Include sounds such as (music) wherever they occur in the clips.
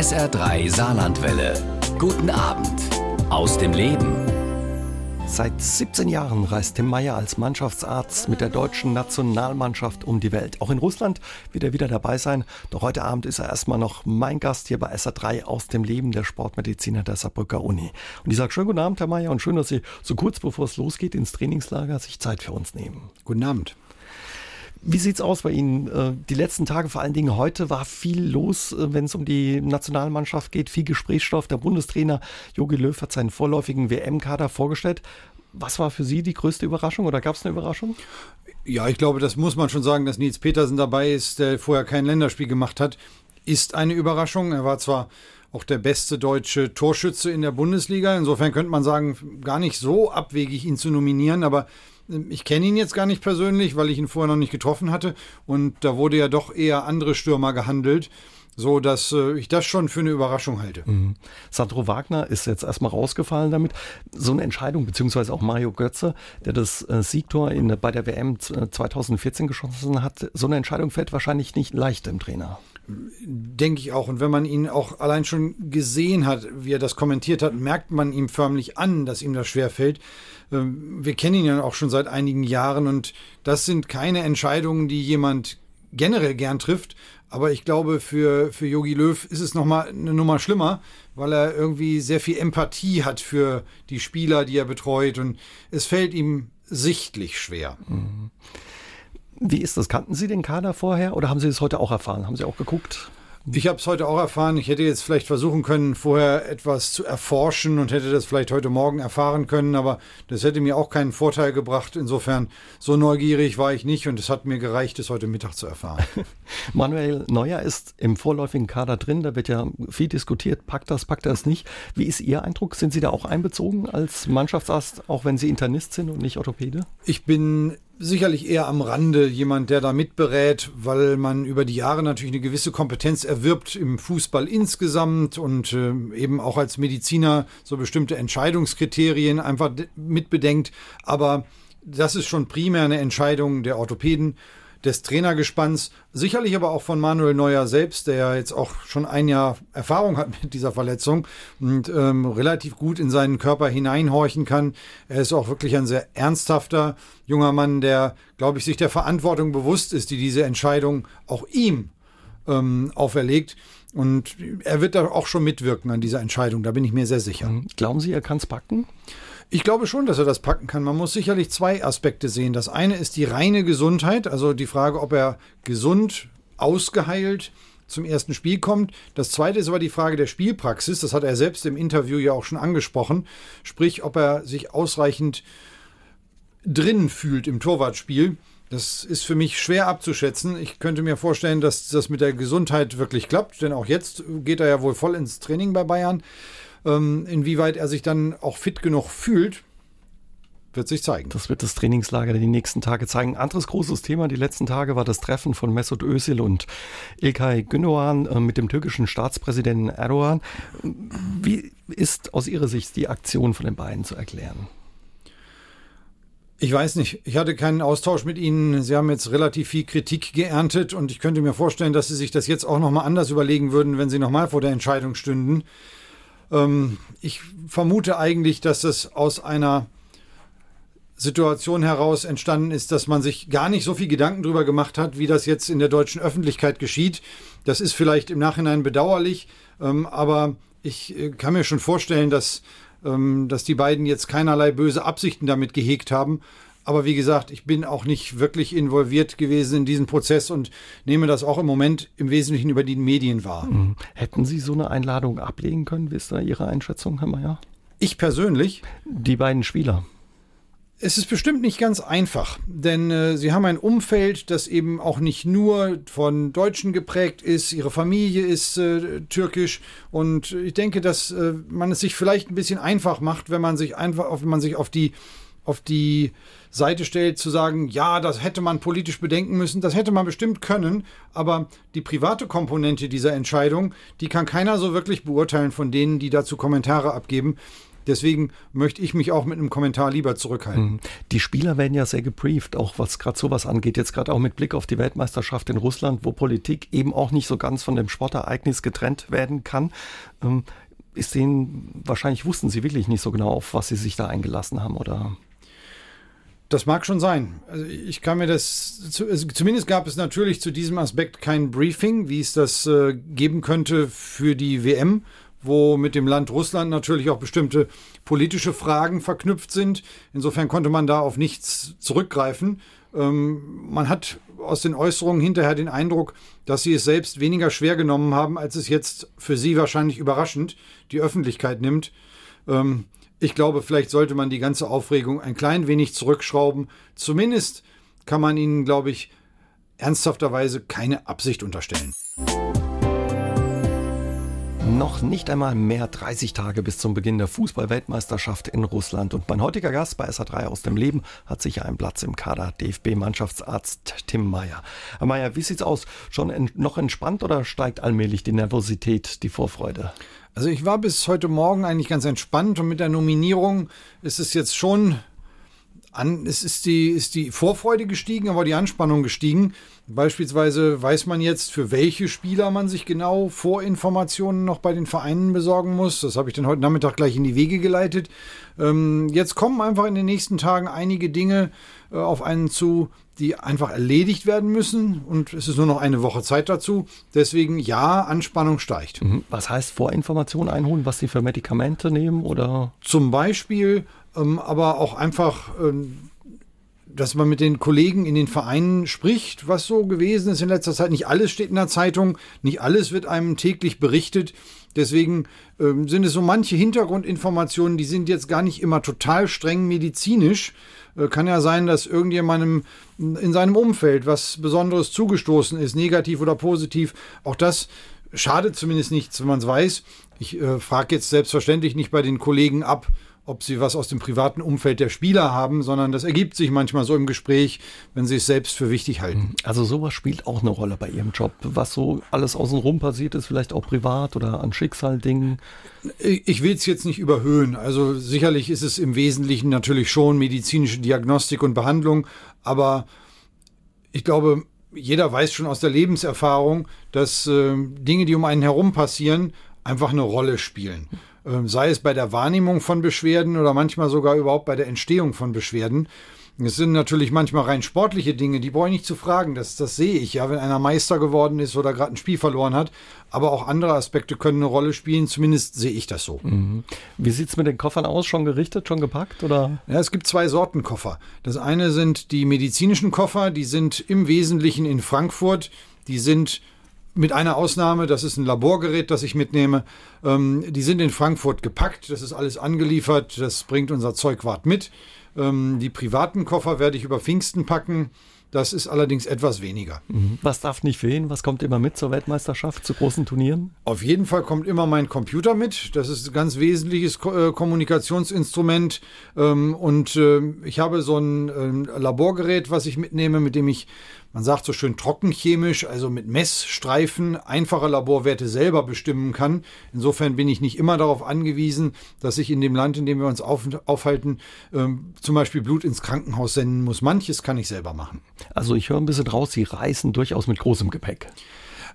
SR3 Saarlandwelle. Guten Abend aus dem Leben. Seit 17 Jahren reist Tim Meyer als Mannschaftsarzt mit der deutschen Nationalmannschaft um die Welt. Auch in Russland wird er wieder dabei sein. Doch heute Abend ist er erstmal noch mein Gast hier bei SR3 aus dem Leben der Sportmediziner der Saarbrücker Uni. Und ich sage schönen guten Abend, Herr Meyer, und schön, dass Sie so kurz bevor es losgeht ins Trainingslager sich Zeit für uns nehmen. Guten Abend. Wie sieht's aus bei Ihnen? Äh, die letzten Tage, vor allen Dingen heute, war viel los, äh, wenn es um die Nationalmannschaft geht, viel Gesprächsstoff. Der Bundestrainer Jogi Löw hat seinen vorläufigen WM-Kader vorgestellt. Was war für Sie die größte Überraschung oder gab es eine Überraschung? Ja, ich glaube, das muss man schon sagen, dass Nils Petersen dabei ist, der vorher kein Länderspiel gemacht hat, ist eine Überraschung. Er war zwar auch der beste deutsche Torschütze in der Bundesliga. Insofern könnte man sagen, gar nicht so abwegig, ihn zu nominieren, aber ich kenne ihn jetzt gar nicht persönlich, weil ich ihn vorher noch nicht getroffen hatte. Und da wurde ja doch eher andere Stürmer gehandelt so dass äh, ich das schon für eine Überraschung halte. Mhm. Sandro Wagner ist jetzt erstmal rausgefallen damit. So eine Entscheidung, beziehungsweise auch Mario Götze, der das äh, Siegtor in, bei der WM 2014 geschossen hat, so eine Entscheidung fällt wahrscheinlich nicht leicht im Trainer. Denke ich auch. Und wenn man ihn auch allein schon gesehen hat, wie er das kommentiert hat, merkt man ihm förmlich an, dass ihm das schwer fällt. Ähm, wir kennen ihn ja auch schon seit einigen Jahren und das sind keine Entscheidungen, die jemand generell gern trifft. Aber ich glaube, für, für Yogi Löw ist es nochmal eine Nummer schlimmer, weil er irgendwie sehr viel Empathie hat für die Spieler, die er betreut. Und es fällt ihm sichtlich schwer. Mhm. Wie ist das? Kannten Sie den Kader vorher oder haben Sie es heute auch erfahren? Haben Sie auch geguckt? Ich habe es heute auch erfahren. Ich hätte jetzt vielleicht versuchen können, vorher etwas zu erforschen und hätte das vielleicht heute Morgen erfahren können, aber das hätte mir auch keinen Vorteil gebracht. Insofern, so neugierig war ich nicht und es hat mir gereicht, es heute Mittag zu erfahren. (laughs) (laughs) Manuel Neuer ist im vorläufigen Kader drin. Da wird ja viel diskutiert. Packt das, packt das nicht. Wie ist Ihr Eindruck? Sind Sie da auch einbezogen als Mannschaftsarzt, auch wenn Sie Internist sind und nicht Orthopäde? Ich bin sicherlich eher am Rande jemand, der da mitberät, weil man über die Jahre natürlich eine gewisse Kompetenz erwirbt im Fußball insgesamt und äh, eben auch als Mediziner so bestimmte Entscheidungskriterien einfach mitbedenkt. Aber das ist schon primär eine Entscheidung der Orthopäden des Trainergespanns, sicherlich aber auch von Manuel Neuer selbst, der ja jetzt auch schon ein Jahr Erfahrung hat mit dieser Verletzung und ähm, relativ gut in seinen Körper hineinhorchen kann. Er ist auch wirklich ein sehr ernsthafter junger Mann, der, glaube ich, sich der Verantwortung bewusst ist, die diese Entscheidung auch ihm ähm, auferlegt. Und er wird da auch schon mitwirken an dieser Entscheidung, da bin ich mir sehr sicher. Glauben Sie, er kann es packen? Ich glaube schon, dass er das packen kann. Man muss sicherlich zwei Aspekte sehen. Das eine ist die reine Gesundheit, also die Frage, ob er gesund, ausgeheilt zum ersten Spiel kommt. Das zweite ist aber die Frage der Spielpraxis. Das hat er selbst im Interview ja auch schon angesprochen. Sprich, ob er sich ausreichend drin fühlt im Torwartspiel. Das ist für mich schwer abzuschätzen. Ich könnte mir vorstellen, dass das mit der Gesundheit wirklich klappt, denn auch jetzt geht er ja wohl voll ins Training bei Bayern. Ähm, inwieweit er sich dann auch fit genug fühlt, wird sich zeigen. Das wird das Trainingslager die nächsten Tage zeigen. Anderes großes Thema die letzten Tage war das Treffen von Mesut Özil und Ilkay Gündoğan äh, mit dem türkischen Staatspräsidenten Erdogan. Wie ist aus Ihrer Sicht die Aktion von den beiden zu erklären? Ich weiß nicht. Ich hatte keinen Austausch mit Ihnen. Sie haben jetzt relativ viel Kritik geerntet und ich könnte mir vorstellen, dass Sie sich das jetzt auch nochmal anders überlegen würden, wenn Sie nochmal vor der Entscheidung stünden. Ähm, ich vermute eigentlich, dass es aus einer Situation heraus entstanden ist, dass man sich gar nicht so viel Gedanken darüber gemacht hat, wie das jetzt in der deutschen Öffentlichkeit geschieht. Das ist vielleicht im Nachhinein bedauerlich, ähm, aber ich äh, kann mir schon vorstellen, dass, ähm, dass die beiden jetzt keinerlei böse Absichten damit gehegt haben. Aber wie gesagt, ich bin auch nicht wirklich involviert gewesen in diesen Prozess und nehme das auch im Moment im Wesentlichen über die Medien wahr. Mhm. Hätten Sie so eine Einladung ablegen können? Wie ist da Ihre Einschätzung, Herr Mayer? Ich persönlich? Die beiden Spieler. Es ist bestimmt nicht ganz einfach, denn äh, sie haben ein Umfeld, das eben auch nicht nur von Deutschen geprägt ist. Ihre Familie ist äh, türkisch und ich denke, dass äh, man es sich vielleicht ein bisschen einfach macht, wenn man sich einfach, wenn man sich auf die auf die Seite stellt, zu sagen, ja, das hätte man politisch bedenken müssen, das hätte man bestimmt können, aber die private Komponente dieser Entscheidung, die kann keiner so wirklich beurteilen von denen, die dazu Kommentare abgeben. Deswegen möchte ich mich auch mit einem Kommentar lieber zurückhalten. Mhm. Die Spieler werden ja sehr gebrieft, auch was gerade sowas angeht. Jetzt gerade auch mit Blick auf die Weltmeisterschaft in Russland, wo Politik eben auch nicht so ganz von dem Sportereignis getrennt werden kann. Ähm, ist denen, wahrscheinlich wussten sie wirklich nicht so genau, auf was sie sich da eingelassen haben, oder? Das mag schon sein. Also ich kann mir das, also zumindest gab es natürlich zu diesem Aspekt kein Briefing, wie es das äh, geben könnte für die WM, wo mit dem Land Russland natürlich auch bestimmte politische Fragen verknüpft sind. Insofern konnte man da auf nichts zurückgreifen. Ähm, man hat aus den Äußerungen hinterher den Eindruck, dass sie es selbst weniger schwer genommen haben, als es jetzt für sie wahrscheinlich überraschend die Öffentlichkeit nimmt. Ähm, ich glaube, vielleicht sollte man die ganze Aufregung ein klein wenig zurückschrauben. Zumindest kann man ihnen, glaube ich, ernsthafterweise keine Absicht unterstellen. Noch nicht einmal mehr 30 Tage bis zum Beginn der Fußballweltmeisterschaft in Russland. Und mein heutiger Gast bei SA3 aus dem Leben hat sicher einen Platz im Kader. DFB-Mannschaftsarzt Tim Meyer. Herr Meyer, wie sieht's aus? Schon en noch entspannt oder steigt allmählich die Nervosität, die Vorfreude? Also ich war bis heute Morgen eigentlich ganz entspannt und mit der Nominierung ist es jetzt schon an, es ist die, ist die Vorfreude gestiegen, aber die Anspannung gestiegen. Beispielsweise weiß man jetzt, für welche Spieler man sich genau Vorinformationen noch bei den Vereinen besorgen muss. Das habe ich dann heute Nachmittag gleich in die Wege geleitet. Ähm, jetzt kommen einfach in den nächsten Tagen einige Dinge äh, auf einen zu, die einfach erledigt werden müssen. Und es ist nur noch eine Woche Zeit dazu. Deswegen ja, Anspannung steigt. Mhm. Was heißt Vorinformationen einholen, was Sie für Medikamente nehmen oder? Zum Beispiel, ähm, aber auch einfach. Ähm, dass man mit den Kollegen in den Vereinen spricht, was so gewesen ist in letzter Zeit. Nicht alles steht in der Zeitung, nicht alles wird einem täglich berichtet. Deswegen ähm, sind es so manche Hintergrundinformationen, die sind jetzt gar nicht immer total streng medizinisch. Äh, kann ja sein, dass irgendjemandem in seinem Umfeld was Besonderes zugestoßen ist, negativ oder positiv. Auch das schadet zumindest nichts, wenn man es weiß. Ich äh, frage jetzt selbstverständlich nicht bei den Kollegen ab, ob sie was aus dem privaten Umfeld der Spieler haben, sondern das ergibt sich manchmal so im Gespräch, wenn sie es selbst für wichtig halten. Also sowas spielt auch eine Rolle bei Ihrem Job. Was so alles außenrum passiert ist, vielleicht auch privat oder an Schicksaldingen. Ich will es jetzt nicht überhöhen. Also sicherlich ist es im Wesentlichen natürlich schon medizinische Diagnostik und Behandlung, aber ich glaube, jeder weiß schon aus der Lebenserfahrung, dass äh, Dinge, die um einen herum passieren, einfach eine Rolle spielen. Ähm, sei es bei der Wahrnehmung von Beschwerden oder manchmal sogar überhaupt bei der Entstehung von Beschwerden. Es sind natürlich manchmal rein sportliche Dinge, die brauche ich nicht zu fragen, das, das sehe ich ja, wenn einer Meister geworden ist oder gerade ein Spiel verloren hat. Aber auch andere Aspekte können eine Rolle spielen, zumindest sehe ich das so. Mhm. Wie sieht es mit den Koffern aus? Schon gerichtet, schon gepackt? Oder? Ja, es gibt zwei Sorten Koffer. Das eine sind die medizinischen Koffer, die sind im Wesentlichen in Frankfurt. Die sind mit einer Ausnahme, das ist ein Laborgerät, das ich mitnehme. Ähm, die sind in Frankfurt gepackt, das ist alles angeliefert, das bringt unser Zeugwart mit. Ähm, die privaten Koffer werde ich über Pfingsten packen. Das ist allerdings etwas weniger. Mhm. Was darf nicht fehlen? Was kommt immer mit zur Weltmeisterschaft, zu großen Turnieren? Auf jeden Fall kommt immer mein Computer mit. Das ist ein ganz wesentliches äh, Kommunikationsinstrument. Ähm, und ähm, ich habe so ein ähm, Laborgerät, was ich mitnehme, mit dem ich man sagt so schön trockenchemisch, also mit Messstreifen, einfache Laborwerte selber bestimmen kann. Insofern bin ich nicht immer darauf angewiesen, dass ich in dem Land, in dem wir uns auf, aufhalten, ähm, zum Beispiel Blut ins Krankenhaus senden muss. Manches kann ich selber machen. Also ich höre ein bisschen raus, Sie reisen durchaus mit großem Gepäck.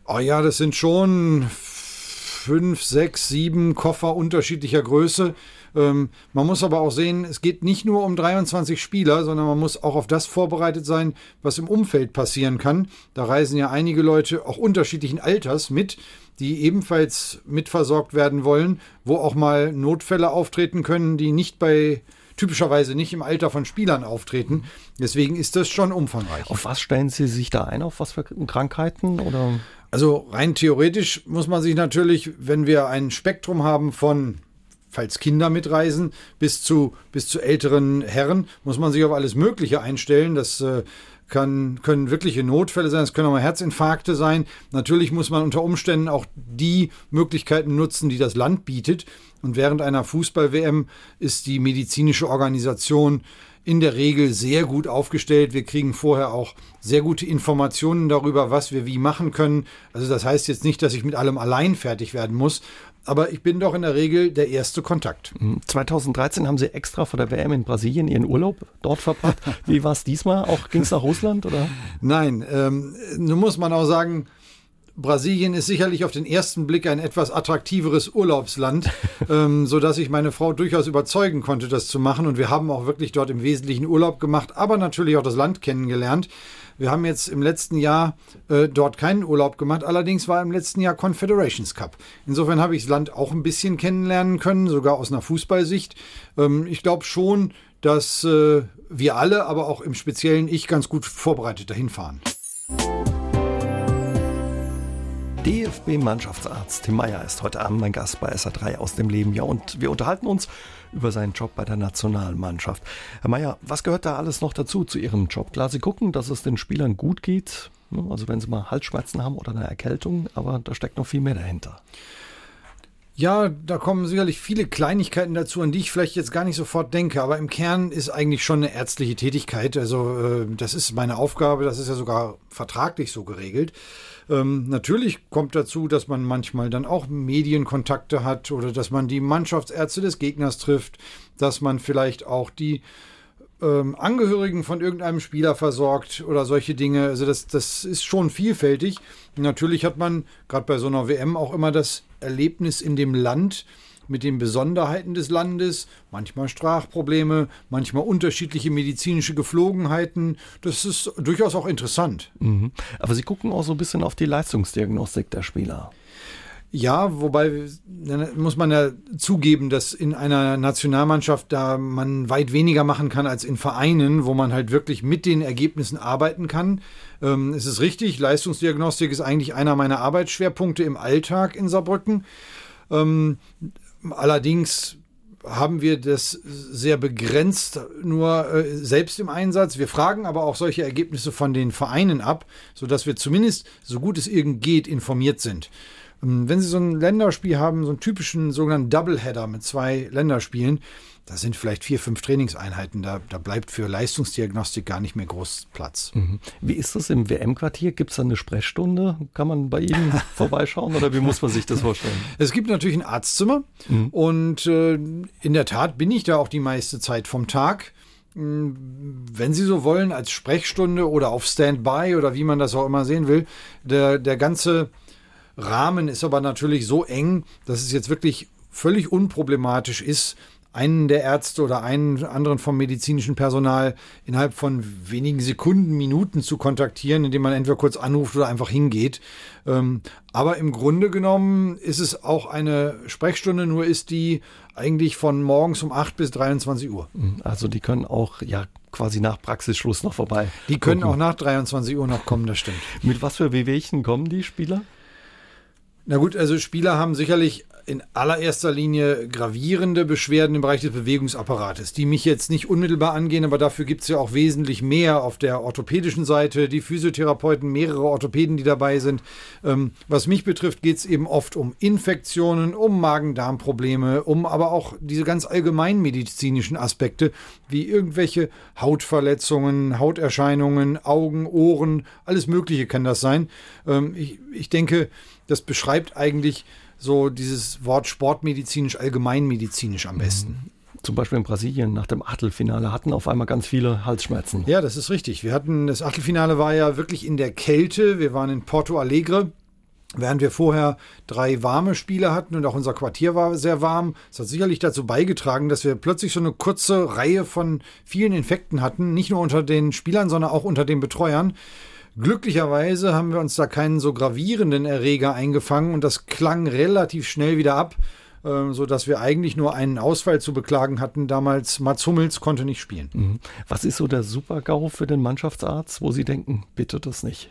Oh ja, das sind schon fünf, sechs, sieben Koffer unterschiedlicher Größe. Ähm, man muss aber auch sehen, es geht nicht nur um 23 Spieler, sondern man muss auch auf das vorbereitet sein, was im Umfeld passieren kann. Da reisen ja einige Leute auch unterschiedlichen Alters mit, die ebenfalls mitversorgt werden wollen, wo auch mal Notfälle auftreten können, die nicht bei typischerweise nicht im Alter von Spielern auftreten. Deswegen ist das schon umfangreich. Auf was stellen Sie sich da ein? Auf was für Krankheiten oder? Also rein theoretisch muss man sich natürlich, wenn wir ein Spektrum haben von falls Kinder mitreisen, bis zu, bis zu älteren Herren, muss man sich auf alles Mögliche einstellen. Das äh, kann, können wirkliche Notfälle sein, es können auch mal Herzinfarkte sein. Natürlich muss man unter Umständen auch die Möglichkeiten nutzen, die das Land bietet. Und während einer Fußball-WM ist die medizinische Organisation in der Regel sehr gut aufgestellt. Wir kriegen vorher auch sehr gute Informationen darüber, was wir wie machen können. Also das heißt jetzt nicht, dass ich mit allem allein fertig werden muss, aber ich bin doch in der Regel der erste Kontakt. 2013 hm, haben Sie extra vor der WM in Brasilien Ihren Urlaub dort verbracht. Wie war es diesmal? Auch ging es nach Russland oder? Nein, ähm, nun muss man auch sagen, Brasilien ist sicherlich auf den ersten Blick ein etwas attraktiveres Urlaubsland, (laughs) ähm, so dass ich meine Frau durchaus überzeugen konnte, das zu machen. Und wir haben auch wirklich dort im Wesentlichen Urlaub gemacht, aber natürlich auch das Land kennengelernt. Wir haben jetzt im letzten Jahr äh, dort keinen Urlaub gemacht, allerdings war im letzten Jahr Confederations Cup. Insofern habe ich das Land auch ein bisschen kennenlernen können, sogar aus einer Fußballsicht. Ähm, ich glaube schon, dass äh, wir alle, aber auch im Speziellen ich ganz gut vorbereitet dahin fahren. DFB-Mannschaftsarzt Tim Meyer ist heute Abend mein Gast bei SA3 aus dem Leben. Ja, und wir unterhalten uns über seinen Job bei der Nationalmannschaft. Herr Meyer, was gehört da alles noch dazu zu Ihrem Job? Klar, Sie gucken, dass es den Spielern gut geht, ne? also wenn sie mal Halsschmerzen haben oder eine Erkältung, aber da steckt noch viel mehr dahinter. Ja, da kommen sicherlich viele Kleinigkeiten dazu, an die ich vielleicht jetzt gar nicht sofort denke, aber im Kern ist eigentlich schon eine ärztliche Tätigkeit. Also äh, das ist meine Aufgabe, das ist ja sogar vertraglich so geregelt. Ähm, natürlich kommt dazu, dass man manchmal dann auch Medienkontakte hat oder dass man die Mannschaftsärzte des Gegners trifft, dass man vielleicht auch die ähm, Angehörigen von irgendeinem Spieler versorgt oder solche Dinge. Also das, das ist schon vielfältig. Natürlich hat man gerade bei so einer WM auch immer das Erlebnis in dem Land, mit den Besonderheiten des Landes, manchmal Sprachprobleme, manchmal unterschiedliche medizinische Geflogenheiten. Das ist durchaus auch interessant. Mhm. Aber Sie gucken auch so ein bisschen auf die Leistungsdiagnostik der Spieler. Ja, wobei muss man ja zugeben, dass in einer Nationalmannschaft da man weit weniger machen kann als in Vereinen, wo man halt wirklich mit den Ergebnissen arbeiten kann. Ähm, es ist richtig, Leistungsdiagnostik ist eigentlich einer meiner Arbeitsschwerpunkte im Alltag in Saarbrücken. Ähm, Allerdings haben wir das sehr begrenzt nur äh, selbst im Einsatz. Wir fragen aber auch solche Ergebnisse von den Vereinen ab, sodass wir zumindest so gut es irgend geht informiert sind. Ähm, wenn Sie so ein Länderspiel haben, so einen typischen sogenannten Doubleheader mit zwei Länderspielen, da sind vielleicht vier, fünf Trainingseinheiten. Da, da bleibt für Leistungsdiagnostik gar nicht mehr groß Platz. Mhm. Wie ist das im WM-Quartier? Gibt es da eine Sprechstunde? Kann man bei Ihnen (laughs) vorbeischauen oder wie muss man sich das vorstellen? Es gibt natürlich ein Arztzimmer mhm. und äh, in der Tat bin ich da auch die meiste Zeit vom Tag hm, wenn Sie so wollen, als Sprechstunde oder auf Standby oder wie man das auch immer sehen will. Der, der ganze Rahmen ist aber natürlich so eng, dass es jetzt wirklich völlig unproblematisch ist, einen der Ärzte oder einen anderen vom medizinischen Personal innerhalb von wenigen Sekunden, Minuten zu kontaktieren, indem man entweder kurz anruft oder einfach hingeht. Ähm, aber im Grunde genommen ist es auch eine Sprechstunde, nur ist die eigentlich von morgens um 8 bis 23 Uhr. Mhm. Also die können auch ja quasi nach Praxisschluss noch vorbei. Die können gucken. auch nach 23 Uhr noch kommen, das stimmt. Mit was für Wehwehchen kommen die Spieler? Na gut, also Spieler haben sicherlich in allererster Linie gravierende Beschwerden im Bereich des Bewegungsapparates, die mich jetzt nicht unmittelbar angehen, aber dafür gibt es ja auch wesentlich mehr auf der orthopädischen Seite, die Physiotherapeuten, mehrere Orthopäden, die dabei sind. Ähm, was mich betrifft, geht es eben oft um Infektionen, um Magen-Darm-Probleme, um aber auch diese ganz allgemeinmedizinischen Aspekte, wie irgendwelche Hautverletzungen, Hauterscheinungen, Augen, Ohren, alles Mögliche kann das sein. Ähm, ich, ich denke, das beschreibt eigentlich so dieses Wort sportmedizinisch, allgemeinmedizinisch am besten. Zum Beispiel in Brasilien nach dem Achtelfinale hatten auf einmal ganz viele Halsschmerzen. Ja, das ist richtig. Wir hatten, das Achtelfinale war ja wirklich in der Kälte. Wir waren in Porto Alegre. Während wir vorher drei warme Spiele hatten und auch unser Quartier war sehr warm, das hat sicherlich dazu beigetragen, dass wir plötzlich so eine kurze Reihe von vielen Infekten hatten, nicht nur unter den Spielern, sondern auch unter den Betreuern. Glücklicherweise haben wir uns da keinen so gravierenden Erreger eingefangen und das klang relativ schnell wieder ab, äh, so dass wir eigentlich nur einen Ausfall zu beklagen hatten. Damals Mats Hummels konnte nicht spielen. Mhm. Was ist so der Super-GAU für den Mannschaftsarzt, wo Sie denken, bitte das nicht?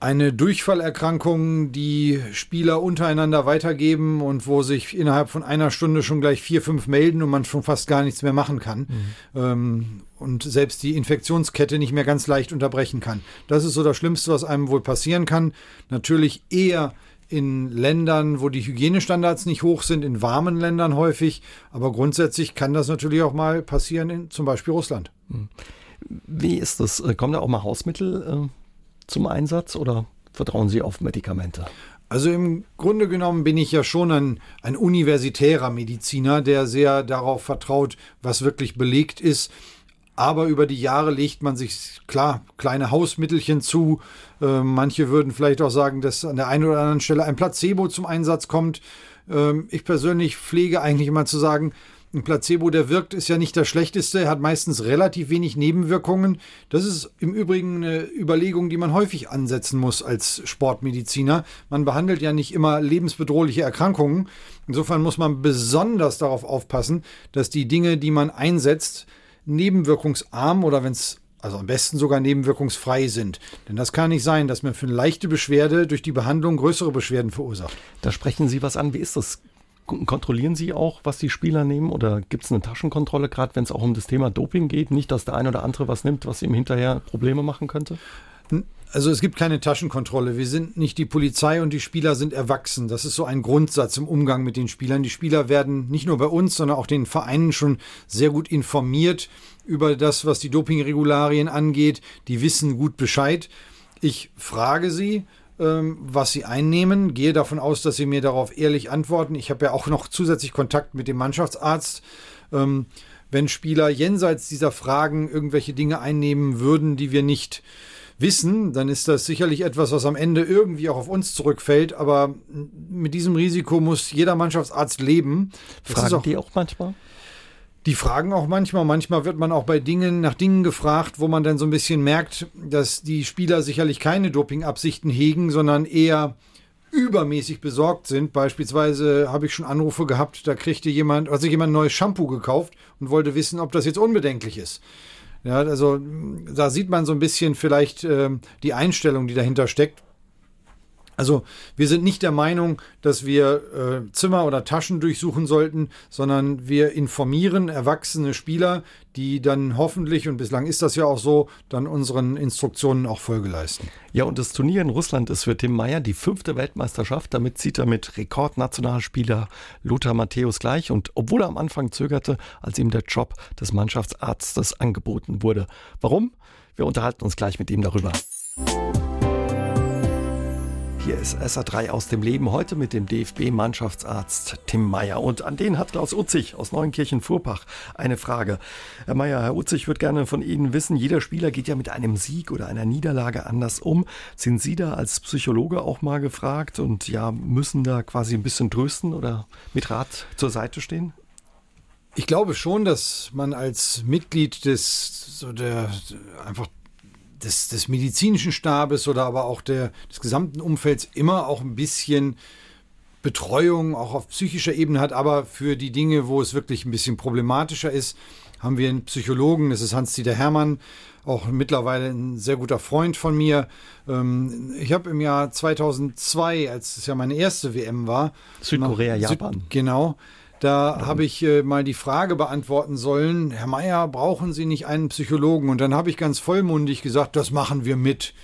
eine Durchfallerkrankung, die Spieler untereinander weitergeben und wo sich innerhalb von einer Stunde schon gleich vier, fünf melden und man schon fast gar nichts mehr machen kann. Mhm. Ähm, und selbst die Infektionskette nicht mehr ganz leicht unterbrechen kann. Das ist so das Schlimmste, was einem wohl passieren kann. Natürlich eher in Ländern, wo die Hygienestandards nicht hoch sind, in warmen Ländern häufig. Aber grundsätzlich kann das natürlich auch mal passieren in zum Beispiel Russland. Hm. Wie ist das? Äh, kommen da auch mal Hausmittel äh, zum Einsatz oder vertrauen Sie auf Medikamente? Also im Grunde genommen bin ich ja schon ein, ein universitärer Mediziner, der sehr darauf vertraut, was wirklich belegt ist. Aber über die Jahre legt man sich klar kleine Hausmittelchen zu. Äh, manche würden vielleicht auch sagen, dass an der einen oder anderen Stelle ein Placebo zum Einsatz kommt. Ähm, ich persönlich pflege eigentlich immer zu sagen, ein Placebo, der wirkt, ist ja nicht das Schlechteste. Er hat meistens relativ wenig Nebenwirkungen. Das ist im Übrigen eine Überlegung, die man häufig ansetzen muss als Sportmediziner. Man behandelt ja nicht immer lebensbedrohliche Erkrankungen. Insofern muss man besonders darauf aufpassen, dass die Dinge, die man einsetzt, nebenwirkungsarm oder wenn es also am besten sogar nebenwirkungsfrei sind. Denn das kann nicht sein, dass man für eine leichte Beschwerde durch die Behandlung größere Beschwerden verursacht. Da sprechen Sie was an. Wie ist das? Kontrollieren Sie auch, was die Spieler nehmen oder gibt es eine Taschenkontrolle, gerade wenn es auch um das Thema Doping geht? Nicht, dass der eine oder andere was nimmt, was ihm hinterher Probleme machen könnte? Also es gibt keine Taschenkontrolle. Wir sind nicht die Polizei und die Spieler sind erwachsen. Das ist so ein Grundsatz im Umgang mit den Spielern. Die Spieler werden nicht nur bei uns, sondern auch den Vereinen schon sehr gut informiert über das, was die Dopingregularien angeht. Die wissen gut Bescheid. Ich frage sie, ähm, was sie einnehmen. Gehe davon aus, dass sie mir darauf ehrlich antworten. Ich habe ja auch noch zusätzlich Kontakt mit dem Mannschaftsarzt. Ähm, wenn Spieler jenseits dieser Fragen irgendwelche Dinge einnehmen würden, die wir nicht wissen, dann ist das sicherlich etwas, was am Ende irgendwie auch auf uns zurückfällt. Aber mit diesem Risiko muss jeder Mannschaftsarzt leben. Das Fragen auch, die auch manchmal? Die fragen auch manchmal. Manchmal wird man auch bei Dingen nach Dingen gefragt, wo man dann so ein bisschen merkt, dass die Spieler sicherlich keine Dopingabsichten hegen, sondern eher übermäßig besorgt sind. Beispielsweise habe ich schon Anrufe gehabt, da kriegte jemand, also jemand ein neues Shampoo gekauft und wollte wissen, ob das jetzt unbedenklich ist. Ja, also da sieht man so ein bisschen vielleicht äh, die Einstellung, die dahinter steckt. Also wir sind nicht der Meinung, dass wir äh, Zimmer oder Taschen durchsuchen sollten, sondern wir informieren erwachsene Spieler, die dann hoffentlich, und bislang ist das ja auch so, dann unseren Instruktionen auch Folge leisten. Ja, und das Turnier in Russland ist für Tim Meyer die fünfte Weltmeisterschaft. Damit zieht er mit Rekordnationalspieler Lothar Matthäus gleich. Und obwohl er am Anfang zögerte, als ihm der Job des Mannschaftsarztes angeboten wurde. Warum? Wir unterhalten uns gleich mit ihm darüber. Hier ist SA3 aus dem Leben, heute mit dem DFB-Mannschaftsarzt Tim Meyer. Und an den hat Klaus Utzig aus Neunkirchen-Furbach eine Frage. Herr Meyer, Herr Utzig, ich würde gerne von Ihnen wissen, jeder Spieler geht ja mit einem Sieg oder einer Niederlage anders um. Sind Sie da als Psychologe auch mal gefragt und ja, müssen da quasi ein bisschen trösten oder mit Rat zur Seite stehen? Ich glaube schon, dass man als Mitglied des so der einfach des, des medizinischen Stabes oder aber auch der, des gesamten Umfelds immer auch ein bisschen Betreuung auch auf psychischer Ebene hat, aber für die Dinge, wo es wirklich ein bisschen problematischer ist, haben wir einen Psychologen, das ist Hans-Dieter Hermann, auch mittlerweile ein sehr guter Freund von mir. Ähm, ich habe im Jahr 2002, als es ja meine erste WM war, Südkorea, Japan. Süd, genau, da habe ich äh, mal die Frage beantworten sollen, Herr Meier, brauchen Sie nicht einen Psychologen? Und dann habe ich ganz vollmundig gesagt, das machen wir mit.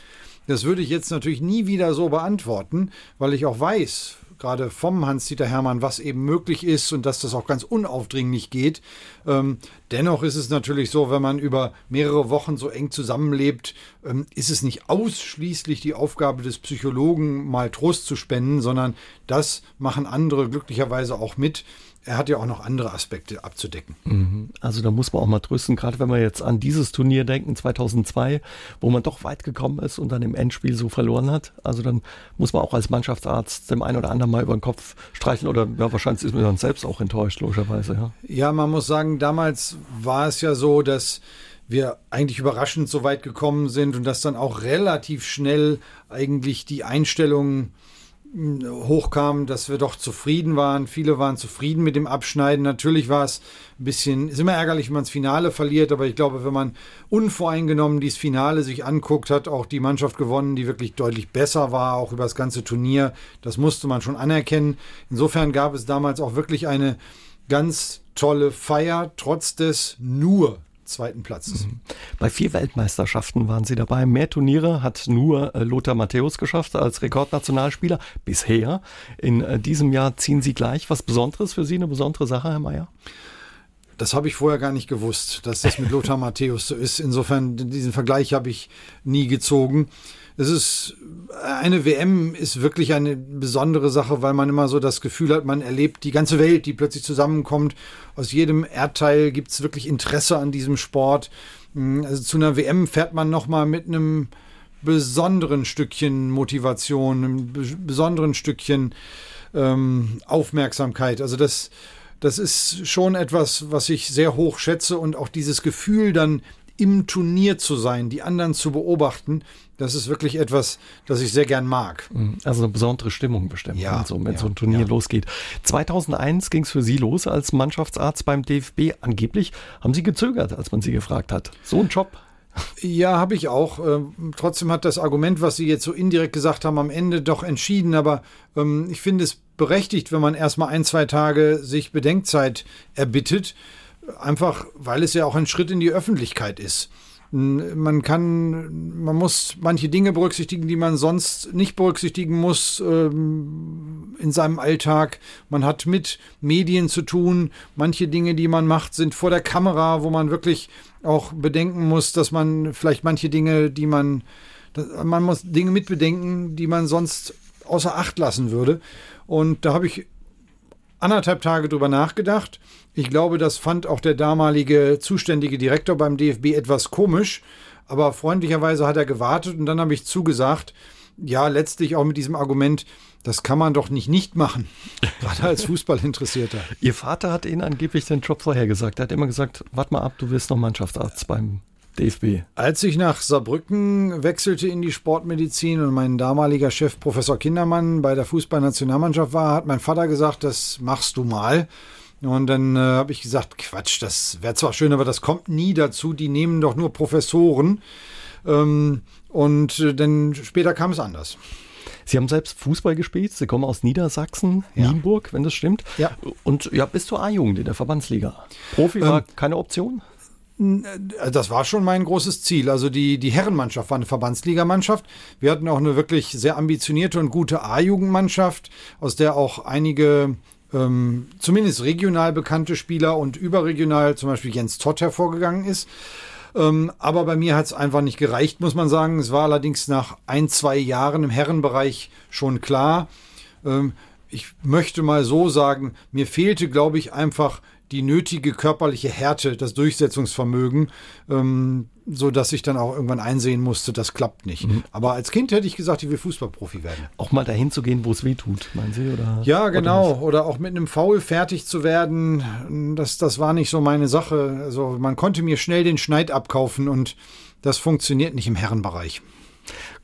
Das würde ich jetzt natürlich nie wieder so beantworten, weil ich auch weiß, gerade vom Hans-Dieter Hermann, was eben möglich ist und dass das auch ganz unaufdringlich geht. Ähm, dennoch ist es natürlich so, wenn man über mehrere Wochen so eng zusammenlebt, ist es nicht ausschließlich die Aufgabe des Psychologen, mal Trost zu spenden, sondern das machen andere glücklicherweise auch mit er hat ja auch noch andere Aspekte abzudecken. Mhm. Also da muss man auch mal trösten, gerade wenn wir jetzt an dieses Turnier denken, 2002, wo man doch weit gekommen ist und dann im Endspiel so verloren hat. Also dann muss man auch als Mannschaftsarzt dem einen oder anderen mal über den Kopf streicheln oder ja, wahrscheinlich ist man dann selbst auch enttäuscht, logischerweise. Ja. ja, man muss sagen, damals war es ja so, dass wir eigentlich überraschend so weit gekommen sind und dass dann auch relativ schnell eigentlich die Einstellung hochkam, dass wir doch zufrieden waren. Viele waren zufrieden mit dem Abschneiden. Natürlich war es ein bisschen, ist immer ärgerlich, wenn man das Finale verliert, aber ich glaube, wenn man unvoreingenommen dieses Finale sich anguckt, hat auch die Mannschaft gewonnen, die wirklich deutlich besser war, auch über das ganze Turnier. Das musste man schon anerkennen. Insofern gab es damals auch wirklich eine ganz tolle Feier, trotz des nur zweiten Platzes. Mhm. Bei vier Weltmeisterschaften waren Sie dabei. Mehr Turniere hat nur äh, Lothar Matthäus geschafft als Rekordnationalspieler bisher. In äh, diesem Jahr ziehen Sie gleich was Besonderes für Sie, eine besondere Sache, Herr Mayer? Das habe ich vorher gar nicht gewusst, dass das mit Lothar Matthäus so ist. Insofern, diesen Vergleich habe ich nie gezogen. Es ist, eine WM ist wirklich eine besondere Sache, weil man immer so das Gefühl hat, man erlebt die ganze Welt, die plötzlich zusammenkommt. Aus jedem Erdteil gibt es wirklich Interesse an diesem Sport. Also zu einer WM fährt man nochmal mit einem besonderen Stückchen Motivation, einem besonderen Stückchen ähm, Aufmerksamkeit. Also das, das ist schon etwas, was ich sehr hoch schätze und auch dieses Gefühl dann im Turnier zu sein, die anderen zu beobachten, das ist wirklich etwas, das ich sehr gern mag. Mhm. Also eine besondere Stimmung bestimmt, ja, so, wenn ja, so ein Turnier ja. losgeht. 2001 ging es für Sie los als Mannschaftsarzt beim DFB. Angeblich haben Sie gezögert, als man Sie gefragt hat. So ein Job. Ja, habe ich auch. Ähm, trotzdem hat das Argument, was Sie jetzt so indirekt gesagt haben, am Ende doch entschieden. Aber ähm, ich finde es berechtigt, wenn man erstmal ein, zwei Tage sich Bedenkzeit erbittet. Einfach, weil es ja auch ein Schritt in die Öffentlichkeit ist. Man kann, man muss manche Dinge berücksichtigen, die man sonst nicht berücksichtigen muss ähm, in seinem Alltag. Man hat mit Medien zu tun. Manche Dinge, die man macht, sind vor der Kamera, wo man wirklich auch bedenken muss, dass man vielleicht manche Dinge, die man, man muss Dinge mitbedenken, die man sonst außer Acht lassen würde. Und da habe ich anderthalb Tage drüber nachgedacht. Ich glaube, das fand auch der damalige zuständige Direktor beim DFB etwas komisch, aber freundlicherweise hat er gewartet und dann habe ich zugesagt, ja, letztlich auch mit diesem Argument, das kann man doch nicht nicht machen, (laughs) gerade als Fußballinteressierter. Ihr Vater hat Ihnen angeblich den Job vorhergesagt. Er hat immer gesagt, warte mal ab, du wirst noch Mannschaftsarzt beim DFB. Als ich nach Saarbrücken wechselte in die Sportmedizin und mein damaliger Chef Professor Kindermann bei der Fußballnationalmannschaft war, hat mein Vater gesagt, das machst du mal. Und dann äh, habe ich gesagt, Quatsch, das wäre zwar schön, aber das kommt nie dazu. Die nehmen doch nur Professoren. Ähm, und äh, dann später kam es anders. Sie haben selbst Fußball gespielt. Sie kommen aus Niedersachsen, ja. Nienburg, wenn das stimmt. Ja. Und ja, bis zur A-Jugend in der Verbandsliga. Profi war ähm, keine Option? Äh, das war schon mein großes Ziel. Also die, die Herrenmannschaft war eine Verbandsligamannschaft. Wir hatten auch eine wirklich sehr ambitionierte und gute A-Jugendmannschaft, aus der auch einige ähm, zumindest regional bekannte Spieler und überregional, zum Beispiel Jens Tott, hervorgegangen ist. Ähm, aber bei mir hat es einfach nicht gereicht, muss man sagen. Es war allerdings nach ein, zwei Jahren im Herrenbereich schon klar. Ähm, ich möchte mal so sagen, mir fehlte, glaube ich, einfach die nötige körperliche Härte, das Durchsetzungsvermögen, ähm, so dass ich dann auch irgendwann einsehen musste, das klappt nicht. Mhm. Aber als Kind hätte ich gesagt, ich will Fußballprofi werden. Auch mal dahin zu gehen, wo es weh tut, meinen Sie? Oder, ja, genau. Oder, oder, auch mit einem Foul fertig zu werden, das, das war nicht so meine Sache. Also man konnte mir schnell den Schneid abkaufen und das funktioniert nicht im Herrenbereich.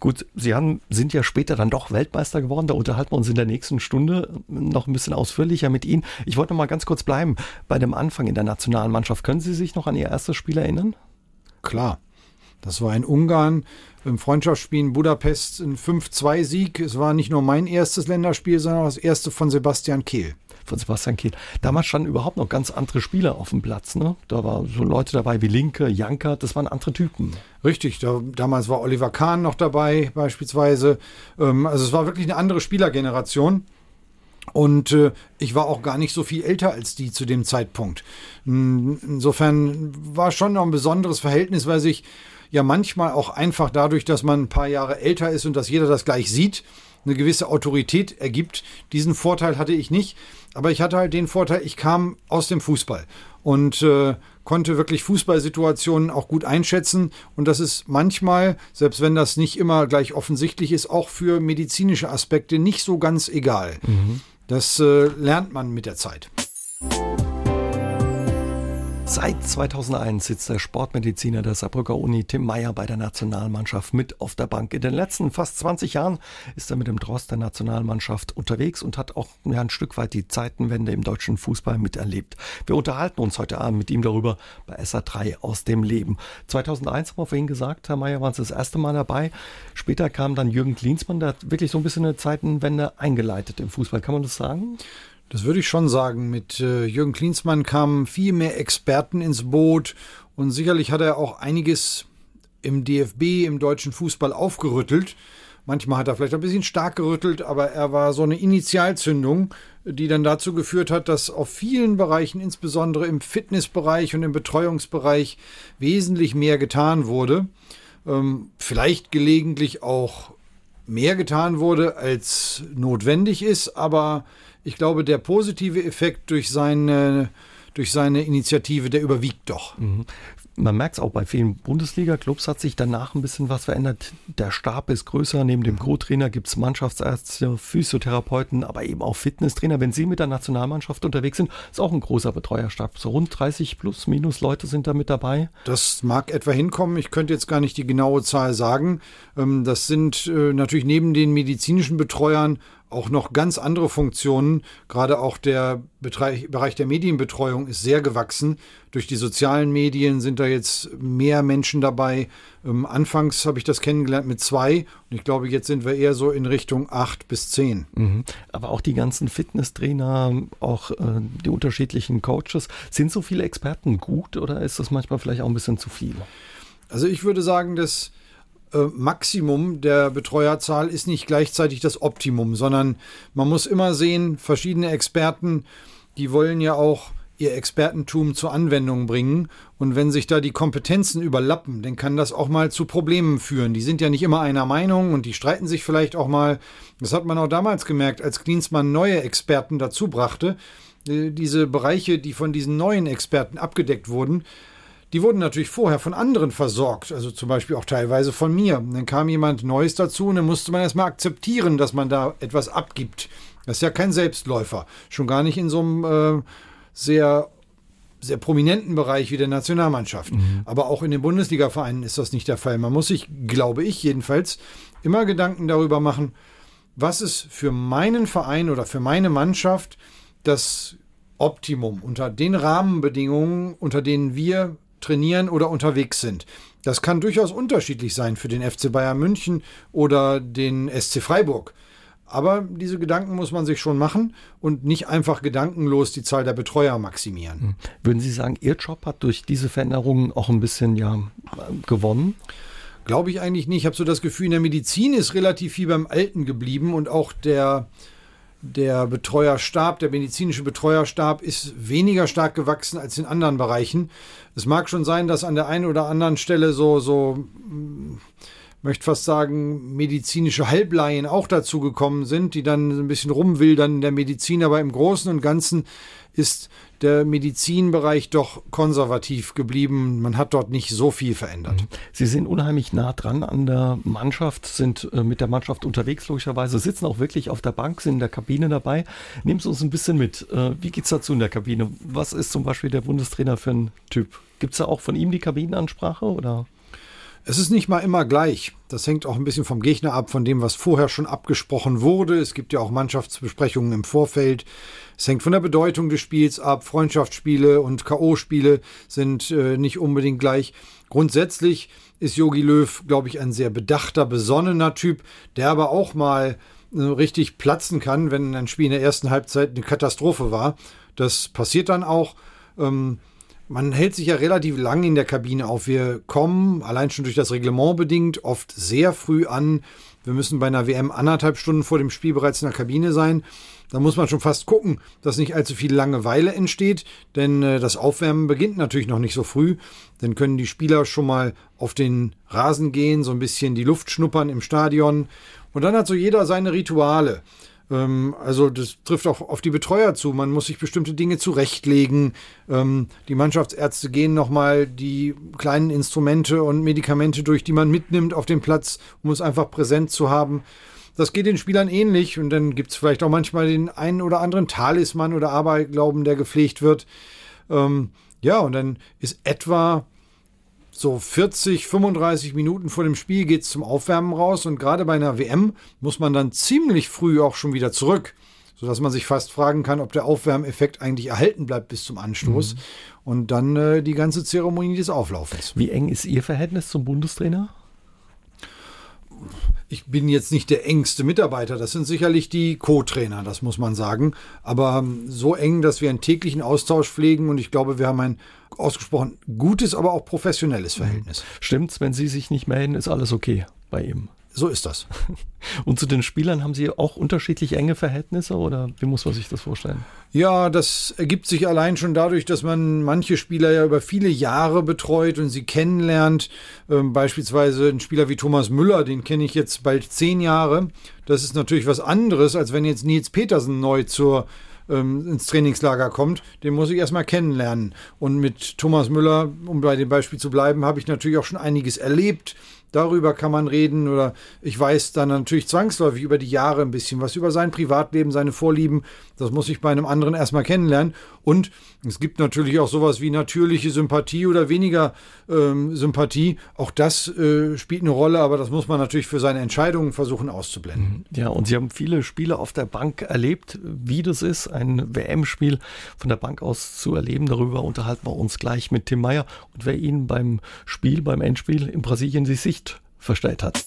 Gut, Sie haben, sind ja später dann doch Weltmeister geworden. Da unterhalten wir uns in der nächsten Stunde noch ein bisschen ausführlicher mit Ihnen. Ich wollte noch mal ganz kurz bleiben bei dem Anfang in der Nationalmannschaft. Können Sie sich noch an Ihr erstes Spiel erinnern? Klar. Das war in Ungarn im Freundschaftsspiel in Budapest ein 5-2-Sieg. Es war nicht nur mein erstes Länderspiel, sondern auch das erste von Sebastian Kehl von Sebastian Kehl. Damals standen überhaupt noch ganz andere Spieler auf dem Platz. Ne? Da waren so Leute dabei wie Linke, Janker, das waren andere Typen. Richtig, da, damals war Oliver Kahn noch dabei beispielsweise. Ähm, also es war wirklich eine andere Spielergeneration. Und äh, ich war auch gar nicht so viel älter als die zu dem Zeitpunkt. Insofern war schon noch ein besonderes Verhältnis, weil sich ja manchmal auch einfach dadurch, dass man ein paar Jahre älter ist und dass jeder das gleich sieht, eine gewisse Autorität ergibt. Diesen Vorteil hatte ich nicht. Aber ich hatte halt den Vorteil, ich kam aus dem Fußball und äh, konnte wirklich Fußballsituationen auch gut einschätzen. Und das ist manchmal, selbst wenn das nicht immer gleich offensichtlich ist, auch für medizinische Aspekte nicht so ganz egal. Mhm. Das äh, lernt man mit der Zeit. Seit 2001 sitzt der Sportmediziner der Saarbrücker Uni Tim Meyer bei der Nationalmannschaft mit auf der Bank. In den letzten fast 20 Jahren ist er mit dem Drost der Nationalmannschaft unterwegs und hat auch ein Stück weit die Zeitenwende im deutschen Fußball miterlebt. Wir unterhalten uns heute Abend mit ihm darüber bei SA3 aus dem Leben. 2001 haben wir vorhin gesagt, Herr Meyer, waren Sie das erste Mal dabei. Später kam dann Jürgen Klinsmann, der hat wirklich so ein bisschen eine Zeitenwende eingeleitet im Fußball. Kann man das sagen? Das würde ich schon sagen. Mit äh, Jürgen Klinsmann kamen viel mehr Experten ins Boot und sicherlich hat er auch einiges im DFB, im deutschen Fußball aufgerüttelt. Manchmal hat er vielleicht ein bisschen stark gerüttelt, aber er war so eine Initialzündung, die dann dazu geführt hat, dass auf vielen Bereichen, insbesondere im Fitnessbereich und im Betreuungsbereich, wesentlich mehr getan wurde. Ähm, vielleicht gelegentlich auch mehr getan wurde, als notwendig ist, aber ich glaube, der positive Effekt durch seine durch seine Initiative, der überwiegt doch. Mhm man merkt es auch bei vielen Bundesliga-Clubs hat sich danach ein bisschen was verändert. Der Stab ist größer. Neben dem Co-Trainer gibt es Mannschaftsärzte, Physiotherapeuten, aber eben auch Fitnesstrainer. Wenn Sie mit der Nationalmannschaft unterwegs sind, ist auch ein großer Betreuerstab. So rund 30 plus minus Leute sind da mit dabei. Das mag etwa hinkommen. Ich könnte jetzt gar nicht die genaue Zahl sagen. Ähm, das sind äh, natürlich neben den medizinischen Betreuern auch noch ganz andere Funktionen. Gerade auch der Bereich der Medienbetreuung ist sehr gewachsen. Durch die sozialen Medien sind da jetzt mehr Menschen dabei. Ähm, anfangs habe ich das kennengelernt mit zwei und ich glaube, jetzt sind wir eher so in Richtung acht bis zehn. Mhm. Aber auch die ganzen Fitnesstrainer, auch äh, die unterschiedlichen Coaches, sind so viele Experten gut oder ist das manchmal vielleicht auch ein bisschen zu viel? Also ich würde sagen, dass äh, Maximum der Betreuerzahl ist nicht gleichzeitig das Optimum, sondern man muss immer sehen, verschiedene Experten, die wollen ja auch ihr Expertentum zur Anwendung bringen. Und wenn sich da die Kompetenzen überlappen, dann kann das auch mal zu Problemen führen. Die sind ja nicht immer einer Meinung und die streiten sich vielleicht auch mal. Das hat man auch damals gemerkt, als Klinsmann neue Experten dazu brachte. Äh, diese Bereiche, die von diesen neuen Experten abgedeckt wurden, die wurden natürlich vorher von anderen versorgt, also zum Beispiel auch teilweise von mir. Und dann kam jemand Neues dazu und dann musste man erstmal akzeptieren, dass man da etwas abgibt. Das ist ja kein Selbstläufer. Schon gar nicht in so einem äh, sehr sehr prominenten Bereich wie der Nationalmannschaft. Mhm. Aber auch in den Bundesliga-Vereinen ist das nicht der Fall. Man muss sich, glaube ich jedenfalls, immer Gedanken darüber machen, was ist für meinen Verein oder für meine Mannschaft das Optimum unter den Rahmenbedingungen, unter denen wir trainieren oder unterwegs sind. Das kann durchaus unterschiedlich sein für den FC Bayern München oder den SC Freiburg. Aber diese Gedanken muss man sich schon machen und nicht einfach gedankenlos die Zahl der Betreuer maximieren. Hm. Würden Sie sagen, Ihr Job hat durch diese Veränderungen auch ein bisschen ja, gewonnen? Glaube ich eigentlich nicht. Ich habe so das Gefühl, in der Medizin ist relativ viel beim Alten geblieben und auch der, der Betreuerstab, der medizinische Betreuerstab ist weniger stark gewachsen als in anderen Bereichen. Es mag schon sein, dass an der einen oder anderen Stelle so, so, hm, möchte fast sagen, medizinische Halbleien auch dazu gekommen sind, die dann ein bisschen rumwildern in der Medizin, aber im Großen und Ganzen ist der Medizinbereich doch konservativ geblieben. Man hat dort nicht so viel verändert. Mhm. Sie sind unheimlich nah dran an der Mannschaft, sind äh, mit der Mannschaft unterwegs, logischerweise, sitzen auch wirklich auf der Bank, sind in der Kabine dabei. Nehmen Sie uns ein bisschen mit. Äh, wie geht es dazu in der Kabine? Was ist zum Beispiel der Bundestrainer für ein Typ? Gibt es da auch von ihm die Kabinenansprache oder? Es ist nicht mal immer gleich. Das hängt auch ein bisschen vom Gegner ab, von dem, was vorher schon abgesprochen wurde. Es gibt ja auch Mannschaftsbesprechungen im Vorfeld. Es hängt von der Bedeutung des Spiels ab. Freundschaftsspiele und K.O.-Spiele sind äh, nicht unbedingt gleich. Grundsätzlich ist Yogi Löw, glaube ich, ein sehr bedachter, besonnener Typ, der aber auch mal äh, richtig platzen kann, wenn ein Spiel in der ersten Halbzeit eine Katastrophe war. Das passiert dann auch. Ähm, man hält sich ja relativ lang in der Kabine auf. Wir kommen, allein schon durch das Reglement bedingt, oft sehr früh an. Wir müssen bei einer WM anderthalb Stunden vor dem Spiel bereits in der Kabine sein. Da muss man schon fast gucken, dass nicht allzu viel Langeweile entsteht, denn äh, das Aufwärmen beginnt natürlich noch nicht so früh. Dann können die Spieler schon mal auf den Rasen gehen, so ein bisschen die Luft schnuppern im Stadion. Und dann hat so jeder seine Rituale. Ähm, also das trifft auch auf die Betreuer zu. Man muss sich bestimmte Dinge zurechtlegen. Ähm, die Mannschaftsärzte gehen nochmal die kleinen Instrumente und Medikamente durch, die man mitnimmt auf den Platz, um es einfach präsent zu haben. Das geht den Spielern ähnlich und dann gibt es vielleicht auch manchmal den einen oder anderen Talisman oder Aberglauben, der gepflegt wird. Ähm, ja, und dann ist etwa so 40, 35 Minuten vor dem Spiel geht es zum Aufwärmen raus und gerade bei einer WM muss man dann ziemlich früh auch schon wieder zurück, sodass man sich fast fragen kann, ob der Aufwärmeffekt eigentlich erhalten bleibt bis zum Anstoß mhm. und dann äh, die ganze Zeremonie des Auflaufens. Wie eng ist Ihr Verhältnis zum Bundestrainer? Ich bin jetzt nicht der engste Mitarbeiter. Das sind sicherlich die Co-Trainer, das muss man sagen. Aber ähm, so eng, dass wir einen täglichen Austausch pflegen und ich glaube, wir haben ein ausgesprochen gutes, aber auch professionelles Verhältnis. Stimmt's, wenn Sie sich nicht melden, ist alles okay bei ihm? So ist das. (laughs) Und zu den Spielern haben Sie auch unterschiedlich enge Verhältnisse oder wie muss man sich das vorstellen? Ja, das ergibt sich allein schon dadurch, dass man manche Spieler ja über viele Jahre betreut und sie kennenlernt. Ähm, beispielsweise ein Spieler wie Thomas Müller, den kenne ich jetzt bald zehn Jahre. Das ist natürlich was anderes, als wenn jetzt Nils Petersen neu zur ähm, ins Trainingslager kommt, den muss ich erstmal kennenlernen. Und mit Thomas Müller, um bei dem Beispiel zu bleiben, habe ich natürlich auch schon einiges erlebt. Darüber kann man reden oder ich weiß dann natürlich zwangsläufig über die Jahre ein bisschen was über sein Privatleben, seine Vorlieben. Das muss ich bei einem anderen erstmal kennenlernen. Und es gibt natürlich auch sowas wie natürliche Sympathie oder weniger ähm, Sympathie. Auch das äh, spielt eine Rolle, aber das muss man natürlich für seine Entscheidungen versuchen auszublenden. Mhm. Ja, und Sie haben viele Spiele auf der Bank erlebt, wie das ist, ein WM-Spiel von der Bank aus zu erleben. Darüber unterhalten wir uns gleich mit Tim Meyer und wer Ihnen beim Spiel, beim Endspiel in Brasilien die Sicht verstellt hat.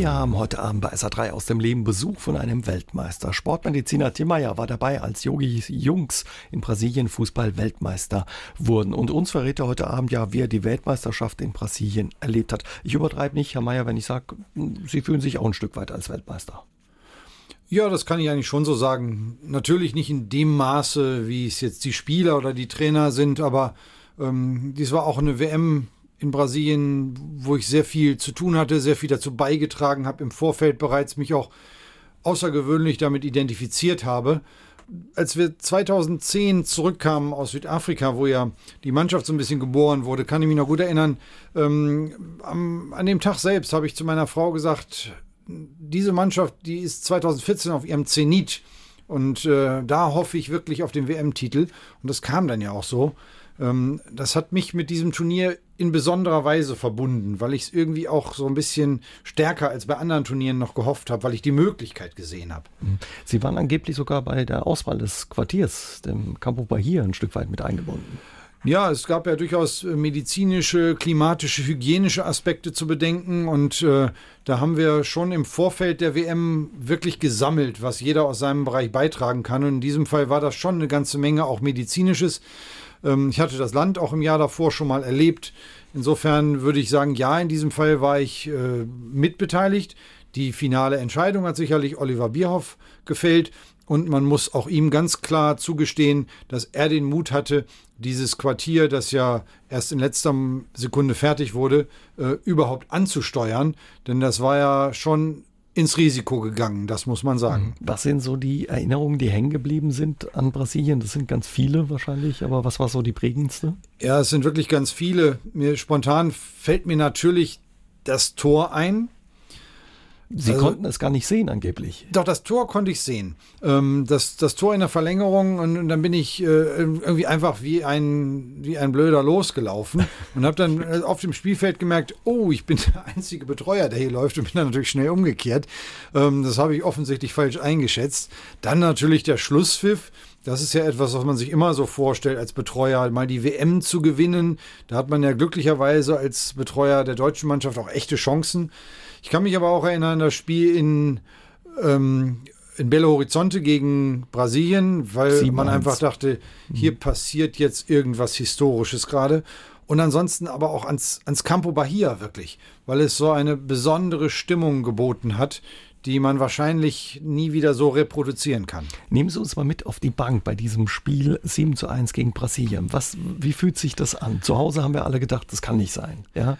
Wir haben heute Abend bei SA3 aus dem Leben Besuch von einem Weltmeister. Sportmediziner Tim Meyer war dabei, als Yogi Jungs in Brasilien Fußball-Weltmeister wurden. Und uns verrät er heute Abend ja, wie er die Weltmeisterschaft in Brasilien erlebt hat. Ich übertreibe nicht, Herr Meyer, wenn ich sage, Sie fühlen sich auch ein Stück weit als Weltmeister. Ja, das kann ich eigentlich schon so sagen. Natürlich nicht in dem Maße, wie es jetzt die Spieler oder die Trainer sind, aber ähm, dies war auch eine WM, in Brasilien, wo ich sehr viel zu tun hatte, sehr viel dazu beigetragen habe, im Vorfeld bereits mich auch außergewöhnlich damit identifiziert habe. Als wir 2010 zurückkamen aus Südafrika, wo ja die Mannschaft so ein bisschen geboren wurde, kann ich mich noch gut erinnern, ähm, am, an dem Tag selbst habe ich zu meiner Frau gesagt, diese Mannschaft, die ist 2014 auf ihrem Zenit und äh, da hoffe ich wirklich auf den WM-Titel und das kam dann ja auch so. Ähm, das hat mich mit diesem Turnier in besonderer Weise verbunden, weil ich es irgendwie auch so ein bisschen stärker als bei anderen Turnieren noch gehofft habe, weil ich die Möglichkeit gesehen habe. Mhm. Sie waren angeblich sogar bei der Auswahl des Quartiers, dem Campo Bahia, ein Stück weit mit eingebunden. Ja, es gab ja durchaus äh, medizinische, klimatische, hygienische Aspekte zu bedenken und äh, da haben wir schon im Vorfeld der WM wirklich gesammelt, was jeder aus seinem Bereich beitragen kann. Und in diesem Fall war das schon eine ganze Menge auch medizinisches. Ähm, ich hatte das Land auch im Jahr davor schon mal erlebt. Insofern würde ich sagen, ja, in diesem Fall war ich äh, mitbeteiligt. Die finale Entscheidung hat sicherlich Oliver Bierhoff gefällt. Und man muss auch ihm ganz klar zugestehen, dass er den Mut hatte, dieses Quartier, das ja erst in letzter Sekunde fertig wurde, äh, überhaupt anzusteuern. Denn das war ja schon ins Risiko gegangen, das muss man sagen. Mhm. Was sind so die Erinnerungen, die hängen geblieben sind an Brasilien? Das sind ganz viele wahrscheinlich, aber was war so die prägendste? Ja, es sind wirklich ganz viele. Mir spontan fällt mir natürlich das Tor ein, Sie also, konnten es gar nicht sehen, angeblich. Doch, das Tor konnte ich sehen. Ähm, das, das Tor in der Verlängerung und, und dann bin ich äh, irgendwie einfach wie ein, wie ein Blöder losgelaufen (laughs) und habe dann äh, auf dem Spielfeld gemerkt, oh, ich bin der einzige Betreuer, der hier läuft und bin dann natürlich schnell umgekehrt. Ähm, das habe ich offensichtlich falsch eingeschätzt. Dann natürlich der Schlusspfiff. Das ist ja etwas, was man sich immer so vorstellt, als Betreuer mal die WM zu gewinnen. Da hat man ja glücklicherweise als Betreuer der deutschen Mannschaft auch echte Chancen. Ich kann mich aber auch erinnern an das Spiel in, ähm, in Belo Horizonte gegen Brasilien, weil 7 man einfach dachte, hier mhm. passiert jetzt irgendwas Historisches gerade. Und ansonsten aber auch ans, ans Campo Bahia wirklich, weil es so eine besondere Stimmung geboten hat, die man wahrscheinlich nie wieder so reproduzieren kann. Nehmen Sie uns mal mit auf die Bank bei diesem Spiel 7 zu 1 gegen Brasilien. Was, wie fühlt sich das an? Zu Hause haben wir alle gedacht, das kann nicht sein. Ja?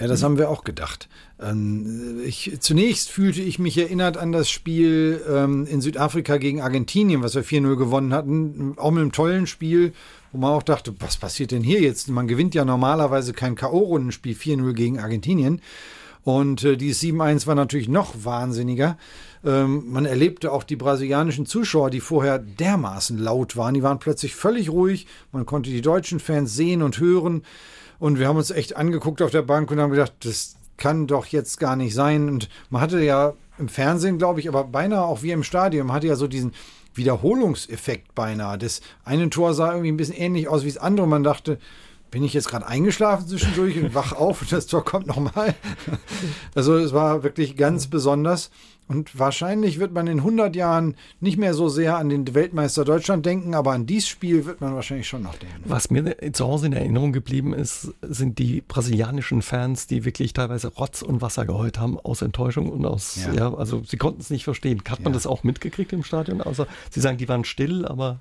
Ja, das haben wir auch gedacht. Ähm, ich, zunächst fühlte ich mich erinnert an das Spiel ähm, in Südafrika gegen Argentinien, was wir 4-0 gewonnen hatten. Auch mit einem tollen Spiel, wo man auch dachte, was passiert denn hier jetzt? Man gewinnt ja normalerweise kein K.O.-Rundenspiel 4-0 gegen Argentinien. Und äh, dieses 7-1 war natürlich noch wahnsinniger. Ähm, man erlebte auch die brasilianischen Zuschauer, die vorher dermaßen laut waren. Die waren plötzlich völlig ruhig. Man konnte die deutschen Fans sehen und hören. Und wir haben uns echt angeguckt auf der Bank und haben gedacht, das kann doch jetzt gar nicht sein. Und man hatte ja im Fernsehen, glaube ich, aber beinahe auch wie im Stadion, man hatte ja so diesen Wiederholungseffekt beinahe. Das eine Tor sah irgendwie ein bisschen ähnlich aus wie das andere. Man dachte, bin ich jetzt gerade eingeschlafen zwischendurch und wach auf und das Tor kommt nochmal. (laughs) Also es war wirklich ganz besonders. Und wahrscheinlich wird man in 100 Jahren nicht mehr so sehr an den Weltmeister Deutschland denken, aber an dieses Spiel wird man wahrscheinlich schon noch denken. Was mir zu Hause in Erinnerung geblieben ist, sind die brasilianischen Fans, die wirklich teilweise Rotz und Wasser geheult haben aus Enttäuschung und aus, ja, ja also sie konnten es nicht verstehen. Hat man ja. das auch mitgekriegt im Stadion? Also Sie sagen, die waren still, aber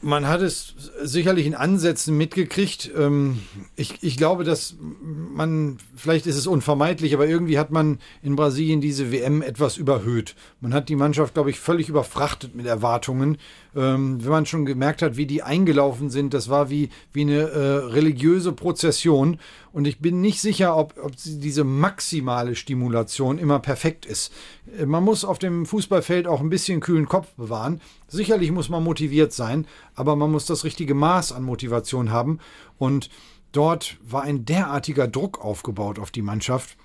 man hat es sicherlich in Ansätzen mitgekriegt. Ähm, ich, ich, glaube, dass man, vielleicht ist es unvermeidlich, aber irgendwie hat man in Brasilien diese WM etwas überhöht. Man hat die Mannschaft, glaube ich, völlig überfrachtet mit Erwartungen. Ähm, wenn man schon gemerkt hat, wie die eingelaufen sind, das war wie, wie eine äh, religiöse Prozession. Und ich bin nicht sicher, ob, ob diese maximale Stimulation immer perfekt ist. Äh, man muss auf dem Fußballfeld auch ein bisschen kühlen Kopf bewahren. Sicherlich muss man motiviert sein, aber man muss das richtige Maß an Motivation haben. Und dort war ein derartiger Druck aufgebaut auf die Mannschaft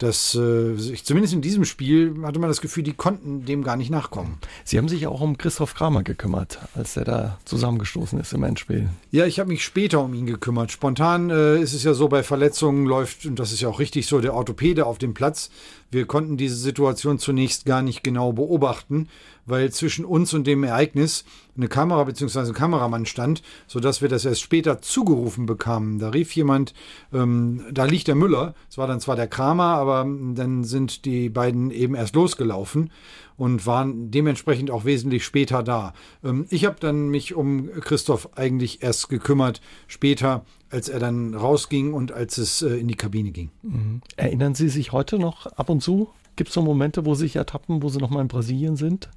dass äh, ich, zumindest in diesem Spiel hatte man das Gefühl, die konnten dem gar nicht nachkommen. Sie haben sich ja auch um Christoph Kramer gekümmert, als er da zusammengestoßen ist im Endspiel. Ja, ich habe mich später um ihn gekümmert. Spontan äh, ist es ja so, bei Verletzungen läuft, und das ist ja auch richtig so, der Orthopäde auf dem Platz. Wir konnten diese Situation zunächst gar nicht genau beobachten, weil zwischen uns und dem Ereignis eine Kamera bzw. ein Kameramann stand, sodass wir das erst später zugerufen bekamen. Da rief jemand, ähm, da liegt der Müller. Es war dann zwar der Kramer, aber dann sind die beiden eben erst losgelaufen und waren dementsprechend auch wesentlich später da. Ähm, ich habe dann mich um Christoph eigentlich erst gekümmert, später, als er dann rausging und als es äh, in die Kabine ging. Mhm. Erinnern Sie sich heute noch ab und zu? Gibt es so Momente, wo Sie sich ertappen, wo Sie noch mal in Brasilien sind?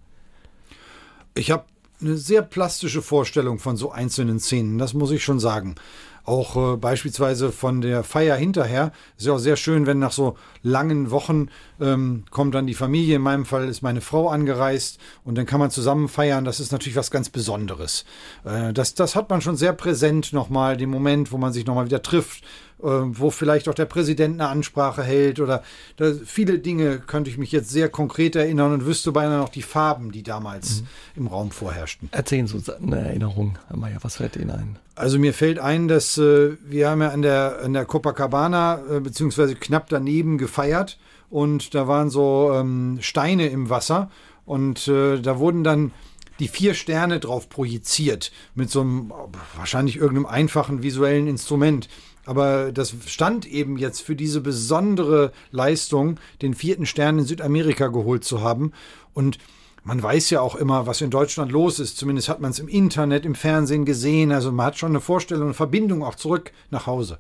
Ich habe eine sehr plastische Vorstellung von so einzelnen Szenen, das muss ich schon sagen. Auch äh, beispielsweise von der Feier hinterher. Ist ja auch sehr schön, wenn nach so langen Wochen ähm, kommt dann die Familie. In meinem Fall ist meine Frau angereist und dann kann man zusammen feiern. Das ist natürlich was ganz Besonderes. Äh, das, das hat man schon sehr präsent nochmal, den Moment, wo man sich nochmal wieder trifft, wo vielleicht auch der Präsident eine Ansprache hält oder viele Dinge könnte ich mich jetzt sehr konkret erinnern und wüsste beinahe noch die Farben, die damals mhm. im Raum vorherrschten. Erzählen Sie uns eine Erinnerung, Herr Mayer, was fällt Ihnen ein? Also mir fällt ein, dass äh, wir haben ja an der, an der Copacabana äh, beziehungsweise knapp daneben gefeiert und da waren so ähm, Steine im Wasser und äh, da wurden dann die vier Sterne drauf projiziert mit so einem wahrscheinlich irgendeinem einfachen visuellen Instrument. Aber das stand eben jetzt für diese besondere Leistung, den vierten Stern in Südamerika geholt zu haben. Und man weiß ja auch immer, was in Deutschland los ist. Zumindest hat man es im Internet, im Fernsehen gesehen. Also man hat schon eine Vorstellung, eine Verbindung auch zurück nach Hause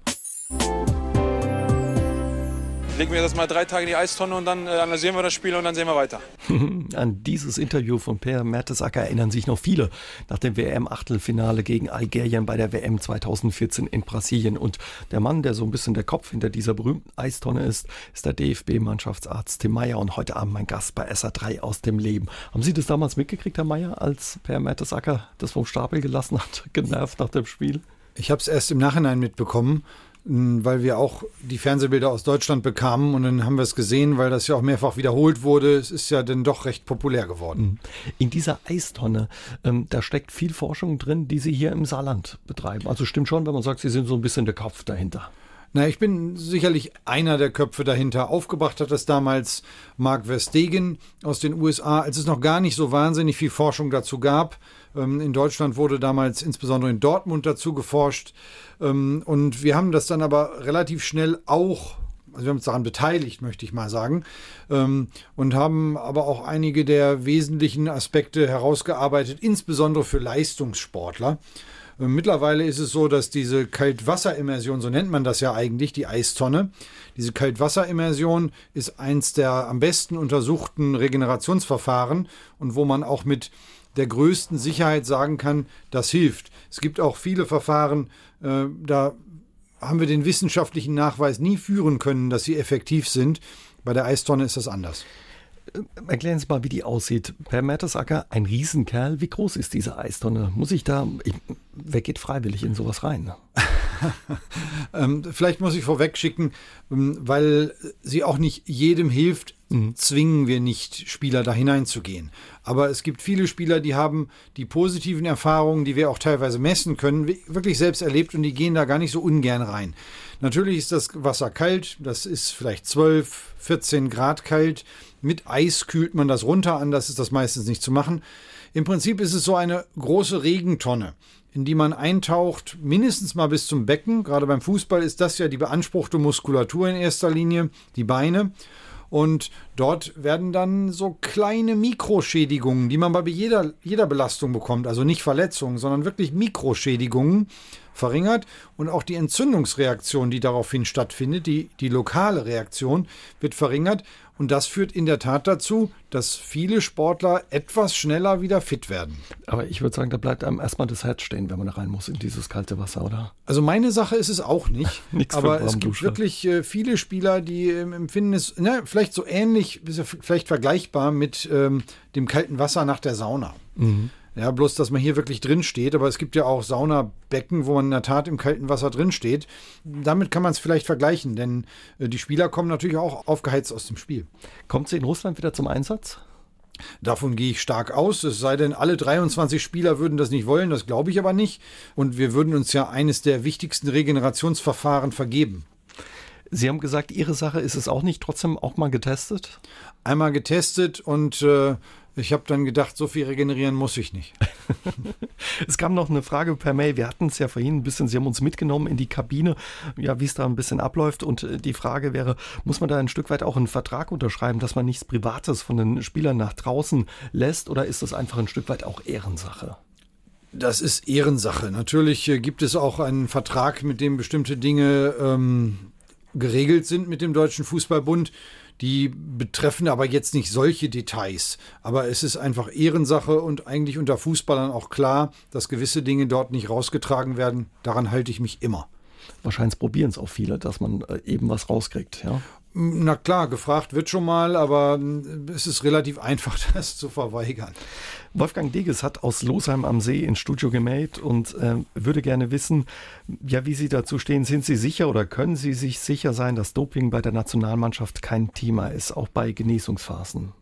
legen wir das mal drei Tage in die Eistonne und dann äh, analysieren wir das Spiel und dann sehen wir weiter. (laughs) An dieses Interview von Per Mertesacker erinnern sich noch viele nach dem WM-Achtelfinale gegen Algerien bei der WM 2014 in Brasilien. Und der Mann, der so ein bisschen der Kopf hinter dieser berühmten Eistonne ist, ist der DFB-Mannschaftsarzt Tim Meyer und heute Abend mein Gast bei SA3 aus dem Leben. Haben Sie das damals mitgekriegt, Herr Meyer, als Per Mertesacker das vom Stapel gelassen hat, (laughs) genervt nach dem Spiel? Ich habe es erst im Nachhinein mitbekommen weil wir auch die Fernsehbilder aus Deutschland bekamen und dann haben wir es gesehen, weil das ja auch mehrfach wiederholt wurde. Es ist ja dann doch recht populär geworden. Mhm. In dieser Eistonne, ähm, da steckt viel Forschung drin, die Sie hier im Saarland betreiben. Also stimmt schon, wenn man sagt, Sie sind so ein bisschen der Kopf dahinter. Na, ich bin sicherlich einer der Köpfe dahinter. Aufgebracht hat das damals Mark Verstegen aus den USA, als es noch gar nicht so wahnsinnig viel Forschung dazu gab. Ähm, in Deutschland wurde damals insbesondere in Dortmund dazu geforscht. Ähm, und wir haben das dann aber relativ schnell auch also wir haben uns daran beteiligt, möchte ich mal sagen, ähm, und haben aber auch einige der wesentlichen Aspekte herausgearbeitet, insbesondere für Leistungssportler. Mittlerweile ist es so, dass diese Kaltwasserimmersion, so nennt man das ja eigentlich, die Eistonne, diese Kaltwasserimmersion ist eins der am besten untersuchten Regenerationsverfahren und wo man auch mit der größten Sicherheit sagen kann, das hilft. Es gibt auch viele Verfahren, äh, da haben wir den wissenschaftlichen Nachweis nie führen können, dass sie effektiv sind. Bei der Eistonne ist das anders. Erklären Sie mal, wie die aussieht. Per Mertesacker, ein Riesenkerl. Wie groß ist diese Eistonne? Muss ich da, ich, wer geht freiwillig in sowas rein? (laughs) ähm, vielleicht muss ich vorweg schicken, ähm, weil sie auch nicht jedem hilft, mhm. zwingen wir nicht, Spieler da hineinzugehen. Aber es gibt viele Spieler, die haben die positiven Erfahrungen, die wir auch teilweise messen können, wirklich selbst erlebt und die gehen da gar nicht so ungern rein. Natürlich ist das Wasser kalt, das ist vielleicht 12, 14 Grad kalt. Mit Eis kühlt man das runter, anders ist das meistens nicht zu machen. Im Prinzip ist es so eine große Regentonne, in die man eintaucht, mindestens mal bis zum Becken. Gerade beim Fußball ist das ja die beanspruchte Muskulatur in erster Linie, die Beine. Und dort werden dann so kleine Mikroschädigungen, die man bei jeder, jeder Belastung bekommt, also nicht Verletzungen, sondern wirklich Mikroschädigungen, verringert. Und auch die Entzündungsreaktion, die daraufhin stattfindet, die, die lokale Reaktion wird verringert und das führt in der Tat dazu, dass viele Sportler etwas schneller wieder fit werden. Aber ich würde sagen, da bleibt einem erstmal das Herz stehen, wenn man rein muss in dieses kalte Wasser, oder? Also meine Sache ist es auch nicht. (laughs) Nichts aber es gibt wirklich äh, viele Spieler, die ähm, empfinden es, na, vielleicht so ähnlich, vielleicht vergleichbar mit ähm, dem kalten Wasser nach der Sauna. Mhm. Ja, bloß, dass man hier wirklich drin steht, aber es gibt ja auch Saunabecken, wo man in der Tat im kalten Wasser drin steht. Damit kann man es vielleicht vergleichen, denn äh, die Spieler kommen natürlich auch aufgeheizt aus dem Spiel. Kommt sie in Russland wieder zum Einsatz? Davon gehe ich stark aus. Es sei denn, alle 23 Spieler würden das nicht wollen, das glaube ich aber nicht. Und wir würden uns ja eines der wichtigsten Regenerationsverfahren vergeben. Sie haben gesagt, Ihre Sache ist es auch nicht, trotzdem auch mal getestet? Einmal getestet und äh, ich habe dann gedacht, so viel regenerieren muss ich nicht. (laughs) es kam noch eine Frage per Mail. Wir hatten es ja vorhin ein bisschen, Sie haben uns mitgenommen in die Kabine, ja, wie es da ein bisschen abläuft. Und äh, die Frage wäre, muss man da ein Stück weit auch einen Vertrag unterschreiben, dass man nichts Privates von den Spielern nach draußen lässt? Oder ist das einfach ein Stück weit auch Ehrensache? Das ist Ehrensache. Natürlich äh, gibt es auch einen Vertrag, mit dem bestimmte Dinge ähm, geregelt sind mit dem Deutschen Fußballbund. Die betreffen aber jetzt nicht solche Details. Aber es ist einfach Ehrensache und eigentlich unter Fußballern auch klar, dass gewisse Dinge dort nicht rausgetragen werden. Daran halte ich mich immer. Wahrscheinlich probieren es auch viele, dass man äh, eben was rauskriegt, ja. Na klar, gefragt wird schon mal, aber es ist relativ (laughs) einfach, das zu verweigern. Wolfgang Deges hat aus Losheim am See ins Studio gemeldet und äh, würde gerne wissen, ja, wie Sie dazu stehen. Sind Sie sicher oder können Sie sich sicher sein, dass Doping bei der Nationalmannschaft kein Thema ist, auch bei Genesungsphasen?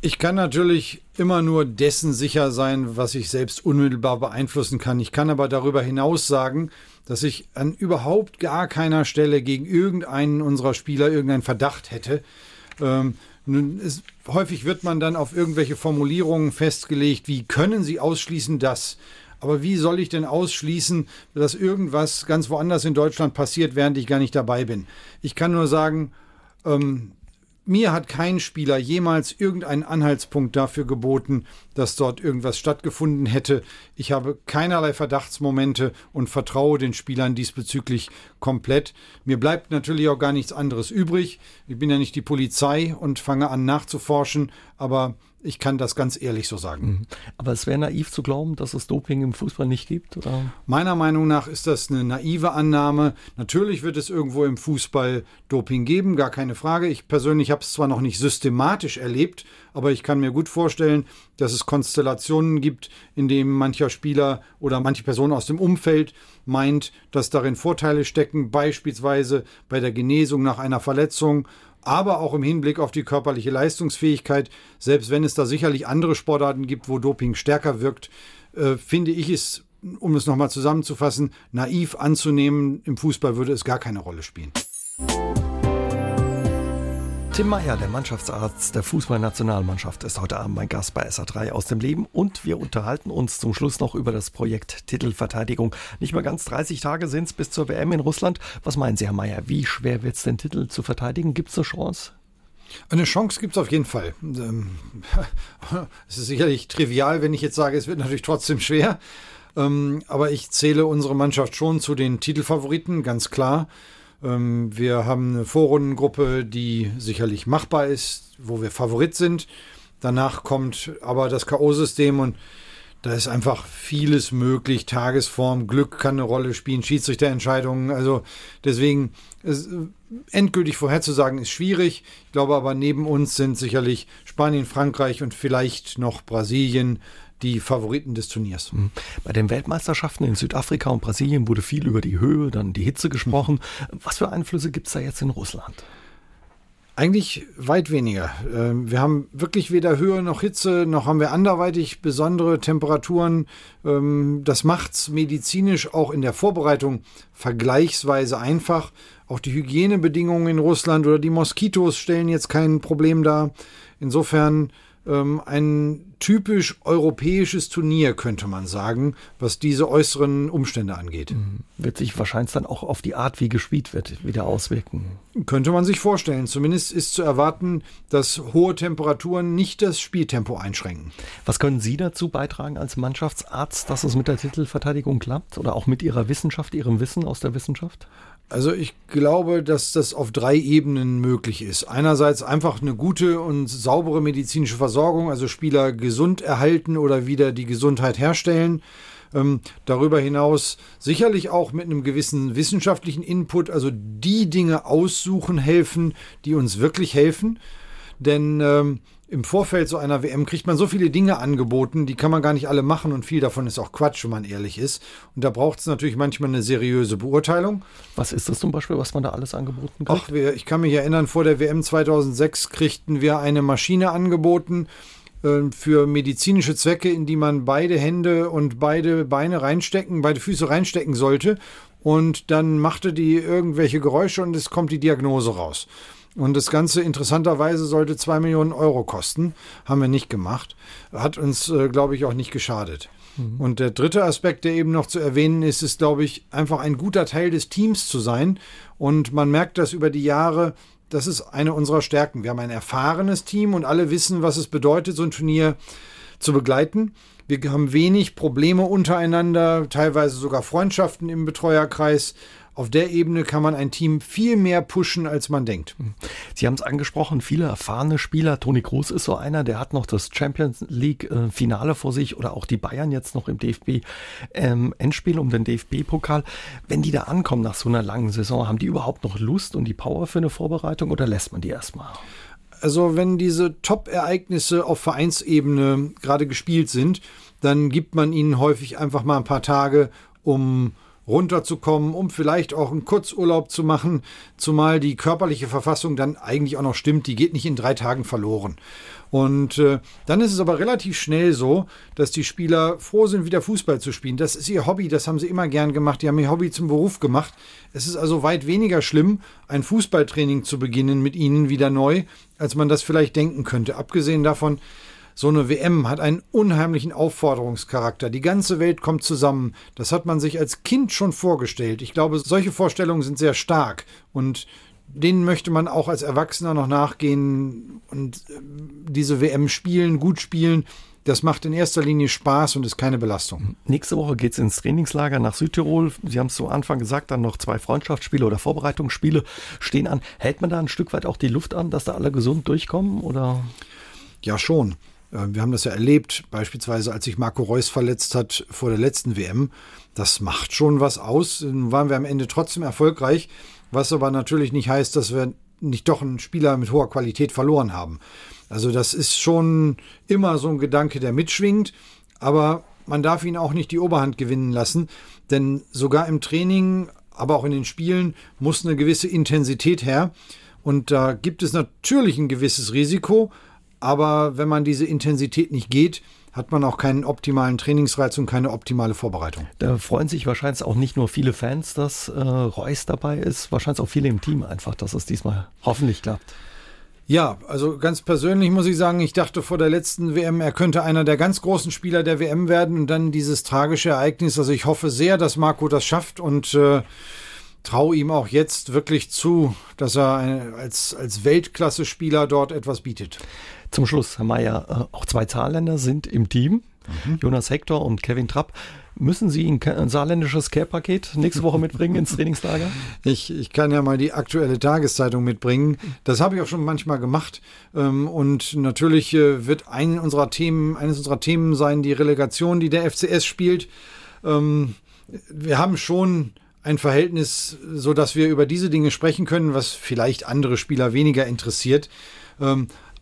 Ich kann natürlich immer nur dessen sicher sein, was ich selbst unmittelbar beeinflussen kann. Ich kann aber darüber hinaus sagen, dass ich an überhaupt gar keiner Stelle gegen irgendeinen unserer Spieler irgendeinen Verdacht hätte. Ähm, ist, häufig wird man dann auf irgendwelche Formulierungen festgelegt, wie können Sie ausschließen das? Aber wie soll ich denn ausschließen, dass irgendwas ganz woanders in Deutschland passiert, während ich gar nicht dabei bin? Ich kann nur sagen, ähm, mir hat kein Spieler jemals irgendeinen Anhaltspunkt dafür geboten, dass dort irgendwas stattgefunden hätte. Ich habe keinerlei Verdachtsmomente und vertraue den Spielern diesbezüglich komplett. Mir bleibt natürlich auch gar nichts anderes übrig. Ich bin ja nicht die Polizei und fange an nachzuforschen, aber ich kann das ganz ehrlich so sagen. Mhm. Aber es wäre naiv zu glauben, dass es Doping im Fußball nicht gibt? Oder? Meiner Meinung nach ist das eine naive Annahme. Natürlich wird es irgendwo im Fußball Doping geben, gar keine Frage. Ich persönlich habe es zwar noch nicht systematisch erlebt, aber ich kann mir gut vorstellen, dass es Konstellationen gibt, in denen mancher Spieler oder manche Person aus dem Umfeld meint, dass darin Vorteile stecken, beispielsweise bei der Genesung nach einer Verletzung aber auch im Hinblick auf die körperliche Leistungsfähigkeit, selbst wenn es da sicherlich andere Sportarten gibt, wo Doping stärker wirkt, äh, finde ich es, um es nochmal zusammenzufassen, naiv anzunehmen, im Fußball würde es gar keine Rolle spielen. Tim Meyer, der Mannschaftsarzt der Fußballnationalmannschaft, ist heute Abend mein Gast bei SA3 aus dem Leben und wir unterhalten uns zum Schluss noch über das Projekt Titelverteidigung. Nicht mal ganz 30 Tage sind es bis zur WM in Russland. Was meinen Sie, Herr Meyer, wie schwer wird es den Titel zu verteidigen? Gibt es eine Chance? Eine Chance gibt es auf jeden Fall. Ähm, (laughs) es ist sicherlich trivial, wenn ich jetzt sage, es wird natürlich trotzdem schwer. Ähm, aber ich zähle unsere Mannschaft schon zu den Titelfavoriten, ganz klar. Ähm, wir haben eine Vorrundengruppe, die sicherlich machbar ist, wo wir Favorit sind. Danach kommt aber das K.O.-System und da ist einfach vieles möglich. Tagesform, Glück kann eine Rolle spielen, Schiedsrichterentscheidungen. Also deswegen, es, endgültig vorherzusagen ist schwierig. Ich glaube aber neben uns sind sicherlich Spanien, Frankreich und vielleicht noch Brasilien die Favoriten des Turniers. Mhm. Bei den Weltmeisterschaften in Südafrika und Brasilien wurde viel über die Höhe, dann die Hitze gesprochen. Was für Einflüsse gibt es da jetzt in Russland? Eigentlich weit weniger. Ähm, wir haben wirklich weder Höhe noch Hitze, noch haben wir anderweitig besondere Temperaturen. Ähm, das macht es medizinisch auch in der Vorbereitung vergleichsweise einfach. Auch die Hygienebedingungen in Russland oder die Moskitos stellen jetzt kein Problem dar. Insofern ähm, ein typisch europäisches Turnier, könnte man sagen, was diese äußeren Umstände angeht. Mhm. Wird sich wahrscheinlich dann auch auf die Art, wie gespielt wird, wieder auswirken. Könnte man sich vorstellen. Zumindest ist zu erwarten, dass hohe Temperaturen nicht das Spieltempo einschränken. Was können Sie dazu beitragen als Mannschaftsarzt, dass es mit der Titelverteidigung klappt? Oder auch mit Ihrer Wissenschaft, Ihrem Wissen aus der Wissenschaft? Also ich glaube, dass das auf drei Ebenen möglich ist. Einerseits einfach eine gute und saubere medizinische Versorgung, also Spieler gesund erhalten oder wieder die Gesundheit herstellen. Ähm, darüber hinaus sicherlich auch mit einem gewissen wissenschaftlichen Input, also die Dinge aussuchen helfen, die uns wirklich helfen. Denn ähm, im Vorfeld so einer WM kriegt man so viele Dinge angeboten, die kann man gar nicht alle machen und viel davon ist auch Quatsch, wenn man ehrlich ist. Und da braucht es natürlich manchmal eine seriöse Beurteilung. Was ist das zum Beispiel, was man da alles angeboten kriegt? Ach, ich kann mich erinnern, vor der WM 2006 kriegten wir eine Maschine angeboten äh, für medizinische Zwecke, in die man beide Hände und beide Beine reinstecken, beide Füße reinstecken sollte. Und dann machte die irgendwelche Geräusche und es kommt die Diagnose raus. Und das Ganze interessanterweise sollte zwei Millionen Euro kosten. Haben wir nicht gemacht. Hat uns, äh, glaube ich, auch nicht geschadet. Mhm. Und der dritte Aspekt, der eben noch zu erwähnen ist, ist, glaube ich, einfach ein guter Teil des Teams zu sein. Und man merkt das über die Jahre. Das ist eine unserer Stärken. Wir haben ein erfahrenes Team und alle wissen, was es bedeutet, so ein Turnier zu begleiten. Wir haben wenig Probleme untereinander, teilweise sogar Freundschaften im Betreuerkreis auf der Ebene kann man ein Team viel mehr pushen, als man denkt. Sie haben es angesprochen, viele erfahrene Spieler. Toni Kroos ist so einer, der hat noch das Champions League äh, vor sich oder auch die Bayern jetzt noch im DFB ähm, Endspiel um den DFB-Pokal. Wenn die da ankommen nach so einer langen Saison, haben die überhaupt noch Lust und die Power für eine Vorbereitung oder lässt man die erstmal? Also wenn diese Top-Ereignisse auf Vereinsebene gerade gespielt sind, dann gibt man ihnen häufig einfach mal ein paar Tage, um runterzukommen, um vielleicht auch einen Kurzurlaub zu machen, zumal die körperliche Verfassung dann eigentlich auch noch stimmt, die geht nicht in drei Tagen verloren. Und äh, dann ist es aber relativ schnell so, dass die Spieler froh sind, wieder Fußball zu spielen. Das ist ihr Hobby, das haben sie immer gern gemacht. Die haben ihr Hobby zum Beruf gemacht. Es ist also weit weniger schlimm, ein Fußballtraining zu beginnen mit ihnen wieder neu, als man das vielleicht denken könnte. Abgesehen davon, so eine WM hat einen unheimlichen Aufforderungscharakter. Die ganze Welt kommt zusammen. Das hat man sich als Kind schon vorgestellt. Ich glaube, solche Vorstellungen sind sehr stark und denen möchte man auch als Erwachsener noch nachgehen und äh, diese WM spielen, gut spielen. Das macht in erster Linie Spaß und ist keine Belastung. Nächste Woche geht es ins Trainingslager nach Südtirol. Sie haben es zu Anfang gesagt, dann noch zwei Freundschaftsspiele oder Vorbereitungsspiele stehen an. Hält man da ein Stück weit auch die Luft an, dass da alle gesund durchkommen? Oder? Ja, schon. Äh, wir haben das ja erlebt, beispielsweise als sich Marco Reus verletzt hat vor der letzten WM. Das macht schon was aus. Dann waren wir am Ende trotzdem erfolgreich, was aber natürlich nicht heißt, dass wir nicht doch einen Spieler mit hoher Qualität verloren haben. Also das ist schon immer so ein Gedanke, der mitschwingt, aber man darf ihn auch nicht die Oberhand gewinnen lassen, denn sogar im Training, aber auch in den Spielen muss eine gewisse Intensität her. Und da gibt es natürlich ein gewisses Risiko, aber wenn man diese Intensität nicht geht, hat man auch keinen optimalen Trainingsreiz und keine optimale Vorbereitung. Da freuen sich wahrscheinlich auch nicht nur viele Fans, dass äh, Reus dabei ist, wahrscheinlich auch viele im Team einfach, dass es diesmal hoffentlich klappt. Ja, also ganz persönlich muss ich sagen, ich dachte vor der letzten WM, er könnte einer der ganz großen Spieler der WM werden und dann dieses tragische Ereignis. Also ich hoffe sehr, dass Marco das schafft und äh, traue ihm auch jetzt wirklich zu, dass er als, als Weltklasse-Spieler dort etwas bietet. Zum Schluss, Herr Mayer, äh, auch zwei Zahlländer sind im Team. Mhm. Jonas Hector und Kevin Trapp. Müssen Sie ein saarländisches Care-Paket nächste Woche mitbringen ins (laughs) Trainingslager? Ich, ich kann ja mal die aktuelle Tageszeitung mitbringen. Das habe ich auch schon manchmal gemacht. Ähm, und natürlich äh, wird ein unserer Themen, eines unserer Themen sein, die Relegation, die der FCS spielt. Ähm, wir haben schon ein Verhältnis, so dass wir über diese Dinge sprechen können, was vielleicht andere Spieler weniger interessiert.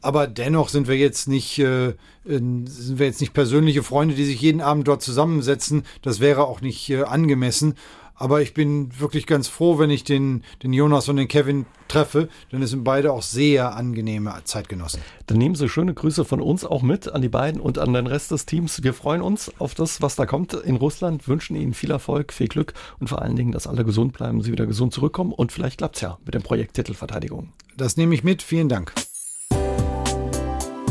Aber dennoch sind wir jetzt nicht, äh, sind wir jetzt nicht persönliche Freunde, die sich jeden Abend dort zusammensetzen. Das wäre auch nicht äh, angemessen. Aber ich bin wirklich ganz froh, wenn ich den, den Jonas und den Kevin treffe, denn es sind beide auch sehr angenehme Zeitgenossen. Dann nehmen Sie schöne Grüße von uns auch mit an die beiden und an den Rest des Teams. Wir freuen uns auf das, was da kommt in Russland, wünschen Ihnen viel Erfolg, viel Glück und vor allen Dingen, dass alle gesund bleiben, Sie wieder gesund zurückkommen und vielleicht klappt es ja mit dem Projekt Titelverteidigung. Das nehme ich mit. Vielen Dank.